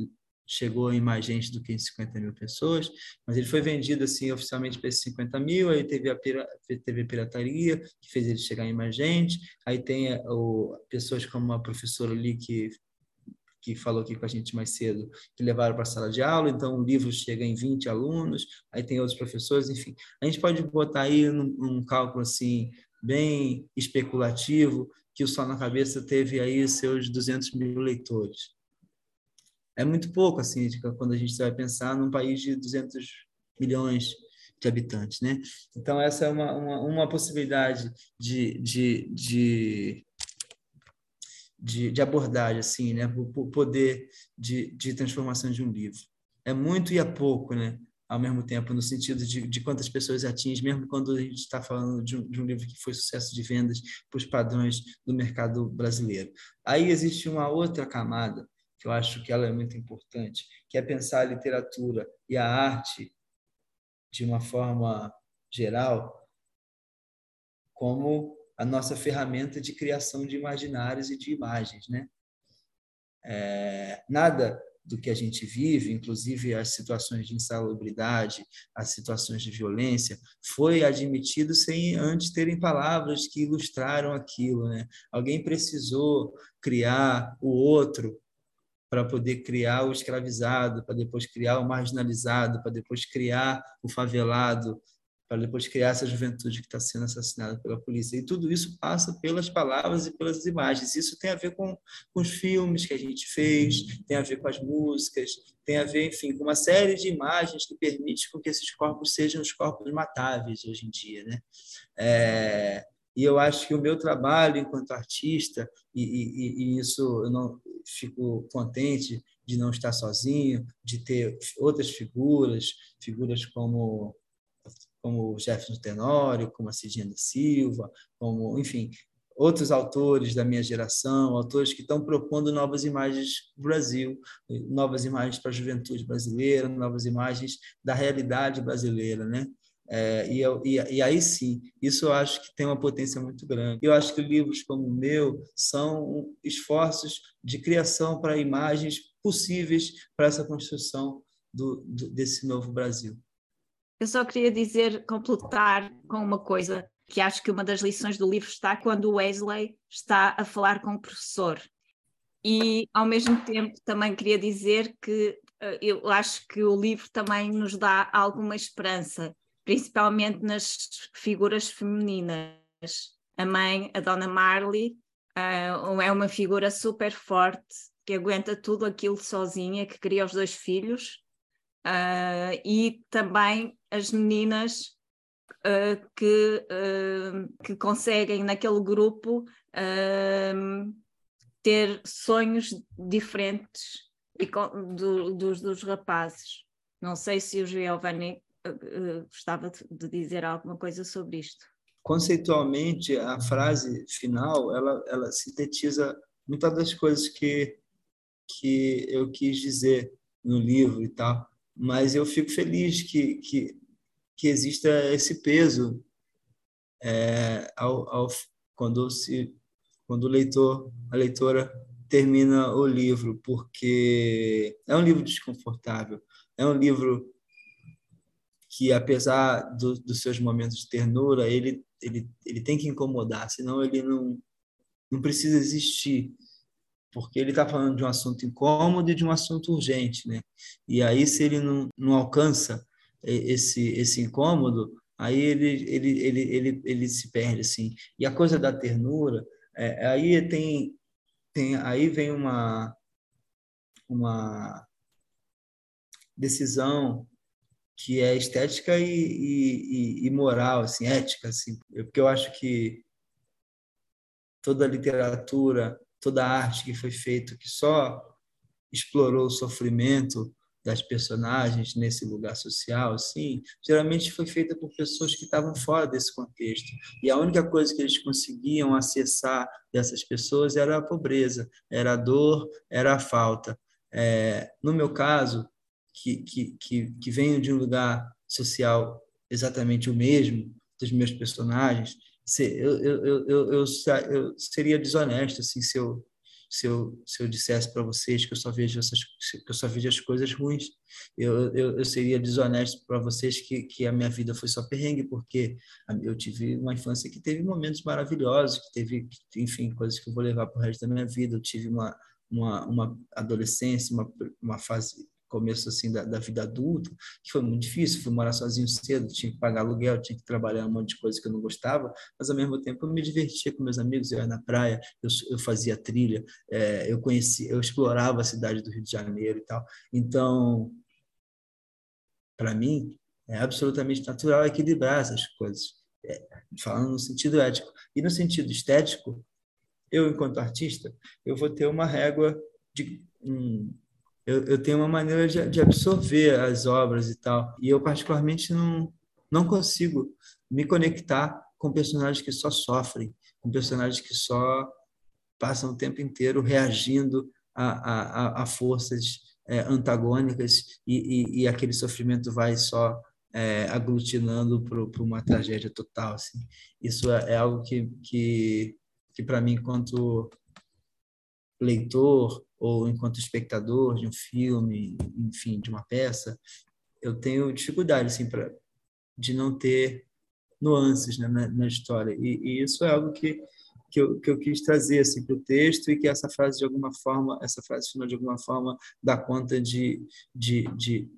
chegou em mais gente do que em 50 mil pessoas, mas ele foi vendido assim oficialmente para esses 50 mil, aí teve a, teve a pirataria, que fez ele chegar em mais gente, aí tem o, pessoas como a professora ali que que falou aqui com a gente mais cedo, que levaram para a sala de aula, então o livro chega em 20 alunos, aí tem outros professores, enfim. A gente pode botar aí num, num cálculo assim, bem especulativo, que o Sol na Cabeça teve aí seus 200 mil leitores. É muito pouco, assim, quando a gente vai pensar num país de 200 milhões de habitantes, né? Então, essa é uma, uma, uma possibilidade de, de, de de, de abordagem, assim, né? O poder de, de transformação de um livro. É muito e é pouco, né? Ao mesmo tempo, no sentido de, de quantas pessoas atinge, mesmo quando a gente está falando de um, de um livro que foi sucesso de vendas para os padrões do mercado brasileiro. Aí existe uma outra camada que eu acho que ela é muito importante, que é pensar a literatura e a arte de uma forma geral como a nossa ferramenta de criação de imaginários e de imagens, né? É, nada do que a gente vive, inclusive as situações de insalubridade, as situações de violência, foi admitido sem antes terem palavras que ilustraram aquilo. Né? Alguém precisou criar o outro para poder criar o escravizado, para depois criar o marginalizado, para depois criar o favelado, para depois criar essa juventude que está sendo assassinada pela polícia. E tudo isso passa pelas palavras e pelas imagens. Isso tem a ver com, com os filmes que a gente fez, tem a ver com as músicas, tem a ver, enfim, com uma série de imagens que permite com que esses corpos sejam os corpos matáveis hoje em dia, né? É, e eu acho que o meu trabalho enquanto artista, e, e, e isso eu não fico contente de não estar sozinho, de ter outras figuras, figuras como como o Jefferson Tenório, como a Cidinha da Silva, como, enfim, outros autores da minha geração, autores que estão propondo novas imagens do Brasil, novas imagens para a juventude brasileira, novas imagens da realidade brasileira, né? É, e, eu, e, e, aí sim, isso eu acho que tem uma potência muito grande. Eu acho que livros como o meu são esforços de criação para imagens possíveis para essa construção do, do, desse novo Brasil. Eu só queria dizer, completar com uma coisa que acho que uma das lições do livro está quando o Wesley está a falar com o professor. E, ao mesmo tempo, também queria dizer que uh, eu acho que o livro também nos dá alguma esperança, principalmente nas figuras femininas. A mãe, a Dona Marley, uh, é uma figura super forte, que aguenta tudo aquilo sozinha, que cria os dois filhos, Uh, e também as meninas uh, que, que conseguem naquele grupo ter sonhos diferentes do, dos, dos rapazes. Não sei se o Giovanni gostava de dizer alguma coisa sobre isto. Conceitualmente, a frase final ela, ela sintetiza muitas das coisas que, que eu quis dizer no livro e tal mas eu fico feliz que, que, que exista esse peso é, ao, ao, quando, se, quando o leitor, a leitora termina o livro, porque é um livro desconfortável, é um livro que, apesar do, dos seus momentos de ternura, ele, ele, ele tem que incomodar, senão ele não, não precisa existir porque ele está falando de um assunto incômodo e de um assunto urgente, né? E aí, se ele não, não alcança esse, esse incômodo, aí ele, ele, ele, ele, ele se perde, assim. E a coisa da ternura, é, aí tem, tem, aí vem uma, uma decisão que é estética e, e, e, moral, assim, ética, assim, porque eu acho que toda a literatura toda a arte que foi feita que só explorou o sofrimento das personagens nesse lugar social, assim, geralmente foi feita por pessoas que estavam fora desse contexto. E a única coisa que eles conseguiam acessar dessas pessoas era a pobreza, era a dor, era a falta. É, no meu caso, que, que, que, que venho de um lugar social exatamente o mesmo, dos meus personagens, eu, eu, eu, eu, eu seria desonesto assim, se eu, se eu, se eu dissesse para vocês que eu só vejo essas que eu só vejo as coisas ruins. Eu, eu, eu seria desonesto para vocês que, que a minha vida foi só perrengue porque eu tive uma infância que teve momentos maravilhosos que teve enfim coisas que eu vou levar para o resto da minha vida. Eu tive uma uma, uma adolescência uma, uma fase começo assim da, da, vida adulta, que foi muito difícil, fui morar sozinho cedo, tinha que pagar aluguel, tinha que trabalhar um monte de coisa que eu não gostava, mas ao mesmo tempo eu me divertia com meus amigos, eu ia na praia, eu, eu fazia trilha, é, eu conhecia, eu explorava a cidade do Rio de Janeiro e tal. Então, para mim, é absolutamente natural equilibrar essas coisas, é, falando no sentido ético. E no sentido estético, eu, enquanto artista, eu vou ter uma régua de eu, eu tenho uma maneira de, de, absorver as obras e tal. E eu, particularmente, não, não consigo me conectar com personagens que só sofrem, com personagens que só passam o tempo inteiro reagindo a, a, a forças é, antagônicas e, e, e, aquele sofrimento vai só é, aglutinando para uma tragédia total. Assim. Isso é, é algo que, que, que para mim, enquanto leitor ou enquanto espectador de um filme, enfim, de uma peça, eu tenho dificuldade assim para de não ter nuances né, na, na, história e, e, isso é algo que que eu, que eu quis trazer assim para o texto e que essa frase de alguma forma essa frase final de alguma forma dá conta de, de, de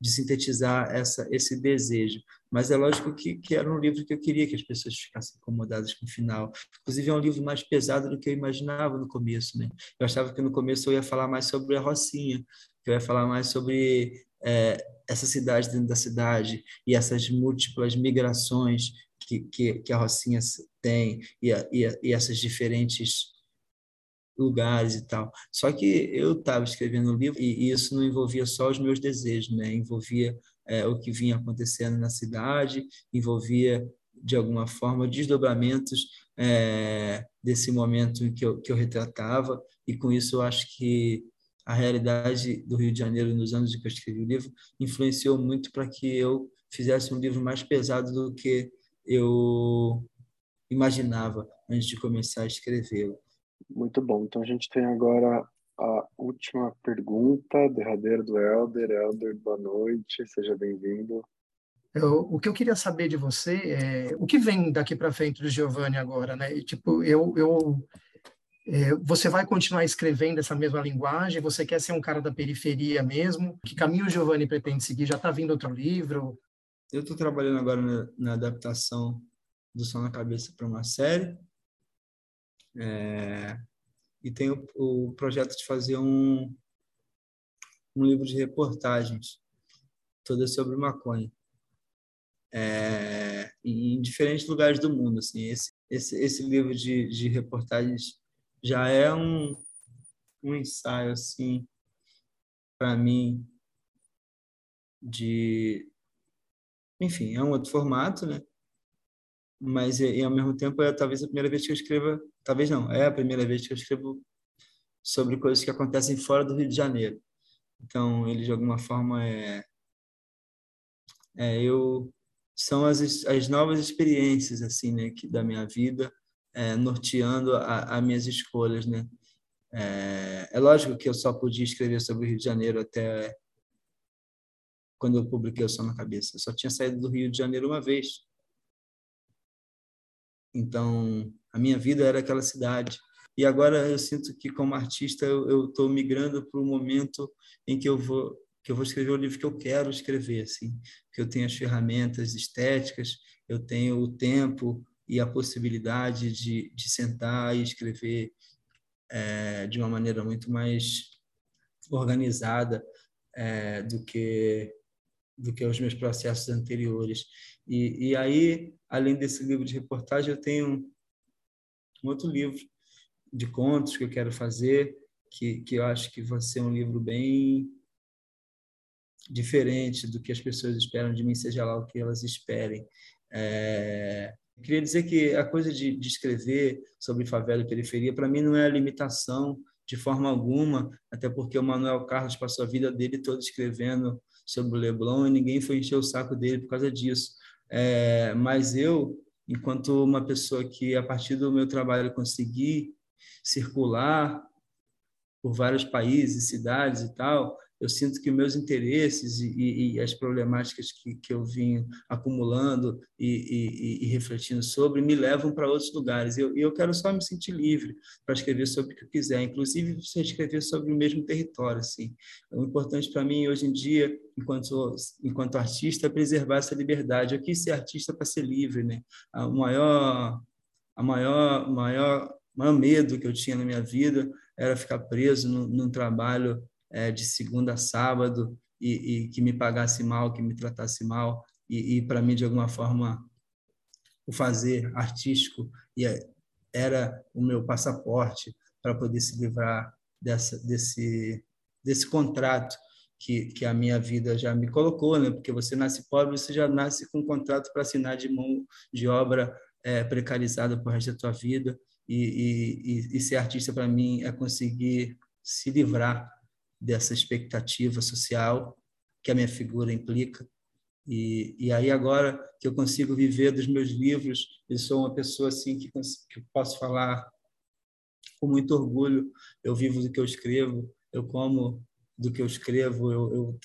de sintetizar essa, esse desejo. Mas é lógico que, que era um livro que eu queria que as pessoas ficassem incomodadas com o final. Inclusive, é um livro mais pesado do que eu imaginava no começo. Né? Eu achava que no começo eu ia falar mais sobre a Rocinha, que eu ia falar mais sobre é, essa cidade dentro da cidade e essas múltiplas migrações que, que, que a Rocinha tem e, a, e, a, e essas diferentes lugares e tal. Só que eu estava escrevendo o livro e, isso não envolvia só os meus desejos, né? Envolvia é, o que vinha acontecendo na cidade, envolvia de alguma forma desdobramentos é, desse momento que eu, que eu retratava e com isso eu acho que a realidade do Rio de Janeiro nos anos em que eu escrevi o livro influenciou muito para que eu fizesse um livro mais pesado do que eu imaginava antes de começar a escrevê-lo. Muito bom. Então a gente tem agora a última pergunta, derradeira do Helder. Helder, boa noite, seja bem-vindo. o que eu queria saber de você é o que vem daqui para frente do Giovanni agora, né? E, tipo, eu, eu é, você vai continuar escrevendo essa mesma linguagem? Você quer ser um cara da periferia mesmo? Que caminho o Giovanni pretende seguir? Já está vindo outro livro? Eu estou trabalhando agora na, na adaptação do Som na Cabeça para uma série é, e o, o projeto de fazer um, um livro de reportagens, todas sobre maconha. É, em diferentes lugares do mundo. Assim, esse, esse, esse livro de, de reportagens já é um, um ensaio assim para mim de enfim é um outro formato né mas e, ao mesmo tempo é talvez a primeira vez que eu escreva, talvez não, é a primeira vez que eu escrevo sobre coisas que acontecem fora do Rio de Janeiro. Então, ele de alguma forma é, é eu são as, as novas experiências assim, né, que da minha vida, é, norteando as minhas escolhas, né? É, é lógico que eu só podia escrever sobre o Rio de Janeiro até quando eu publiquei o Som na Cabeça. Eu só tinha saído do Rio de Janeiro uma vez. Então, a minha vida era aquela cidade. E agora eu sinto que, como artista, eu estou migrando para o momento em que eu vou que eu vou escrever o livro que eu quero escrever, assim, que eu tenho as ferramentas estéticas, eu tenho o tempo e a possibilidade de, de sentar e escrever é, de uma maneira muito mais organizada é, do que do que os meus processos anteriores. E, e aí, além desse livro de reportagem, eu tenho um outro livro de contos que eu quero fazer, que, que eu acho que vai ser um livro bem diferente do que as pessoas esperam de mim, seja lá o que elas esperem. É, queria dizer que a coisa de, de escrever sobre favela e periferia, para mim, não é limitação de forma alguma, até porque o Manuel Carlos passou a vida dele toda escrevendo sobre o Leblon e ninguém foi encher o saco dele por causa disso. É, mas eu, enquanto uma pessoa que, a partir do meu trabalho, consegui circular por vários países, cidades e tal, eu sinto que meus interesses e, e, e as problemáticas que, que eu vim acumulando e, e refletindo sobre me levam para outros lugares. E eu, eu quero só me sentir livre para escrever sobre o que eu quiser, inclusive se escrever sobre o mesmo território. Assim. O importante para mim hoje em dia, enquanto enquanto artista, é preservar essa liberdade. Eu quis ser artista para ser livre, né? O maior a maior maior maior medo que eu tinha na minha vida era ficar preso num, num trabalho é, de segunda a sábado e, e, que me pagasse mal, que me tratasse mal e, e para mim de alguma forma o fazer artístico era o meu passaporte para poder se livrar dessa, desse desse contrato que, que a minha vida já me colocou, né? Porque você nasce pobre, você já nasce com um contrato para assinar de mão de obra é, precarizada por resto da tua vida. E, e, e ser artista para mim é conseguir se livrar dessa expectativa social que a minha figura implica. E, e aí agora que eu consigo viver dos meus livros, eu sou uma pessoa assim que, que posso falar com muito orgulho. Eu vivo do que eu escrevo, eu como do que eu escrevo, eu, eu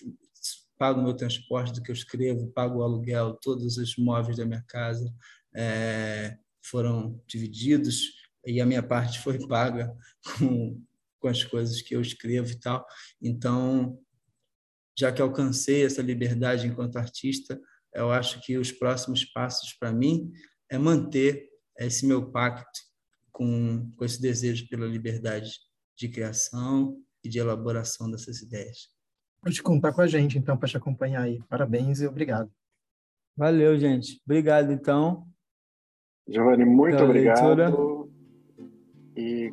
pago meu transporte do que eu escrevo, pago o aluguel, todos os móveis da minha casa é, foram divididos e a minha parte foi paga com com as coisas que eu escrevo e tal. Então, já que alcancei essa liberdade enquanto artista, eu acho que os próximos passos para mim é manter esse meu pacto com, com esse desejo pela liberdade de criação e de elaboração dessas ideias. Pode contar com a gente, então, para te acompanhar aí. Parabéns e obrigado. Valeu, gente. Obrigado, então. Giovanni, muito obrigado. Leitura.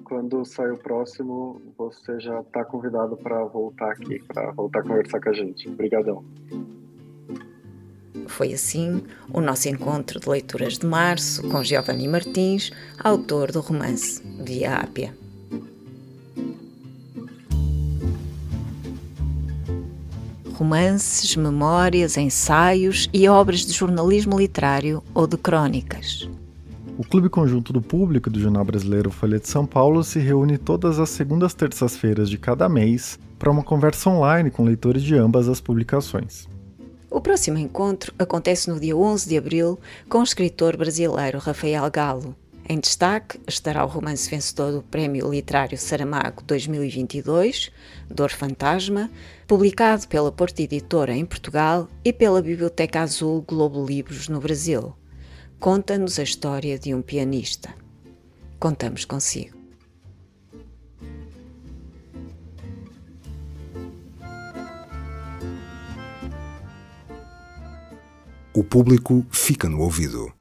Quando sair o próximo, você já está convidado para voltar aqui, para voltar a conversar com a gente. Obrigadão. Foi assim o nosso encontro de leituras de março com Giovanni Martins, autor do romance Via Ápia. Romances, memórias, ensaios e obras de jornalismo literário ou de crônicas. O Clube Conjunto do Público do Jornal Brasileiro Folha de São Paulo se reúne todas as segundas terças-feiras de cada mês para uma conversa online com leitores de ambas as publicações. O próximo encontro acontece no dia 11 de abril com o escritor brasileiro Rafael Galo. Em destaque estará o romance vencedor do Prémio Literário Saramago 2022, Dor Fantasma, publicado pela Porta Editora em Portugal e pela Biblioteca Azul Globo Livros no Brasil conta-nos a história de um pianista. Contamos consigo. O público fica no ouvido.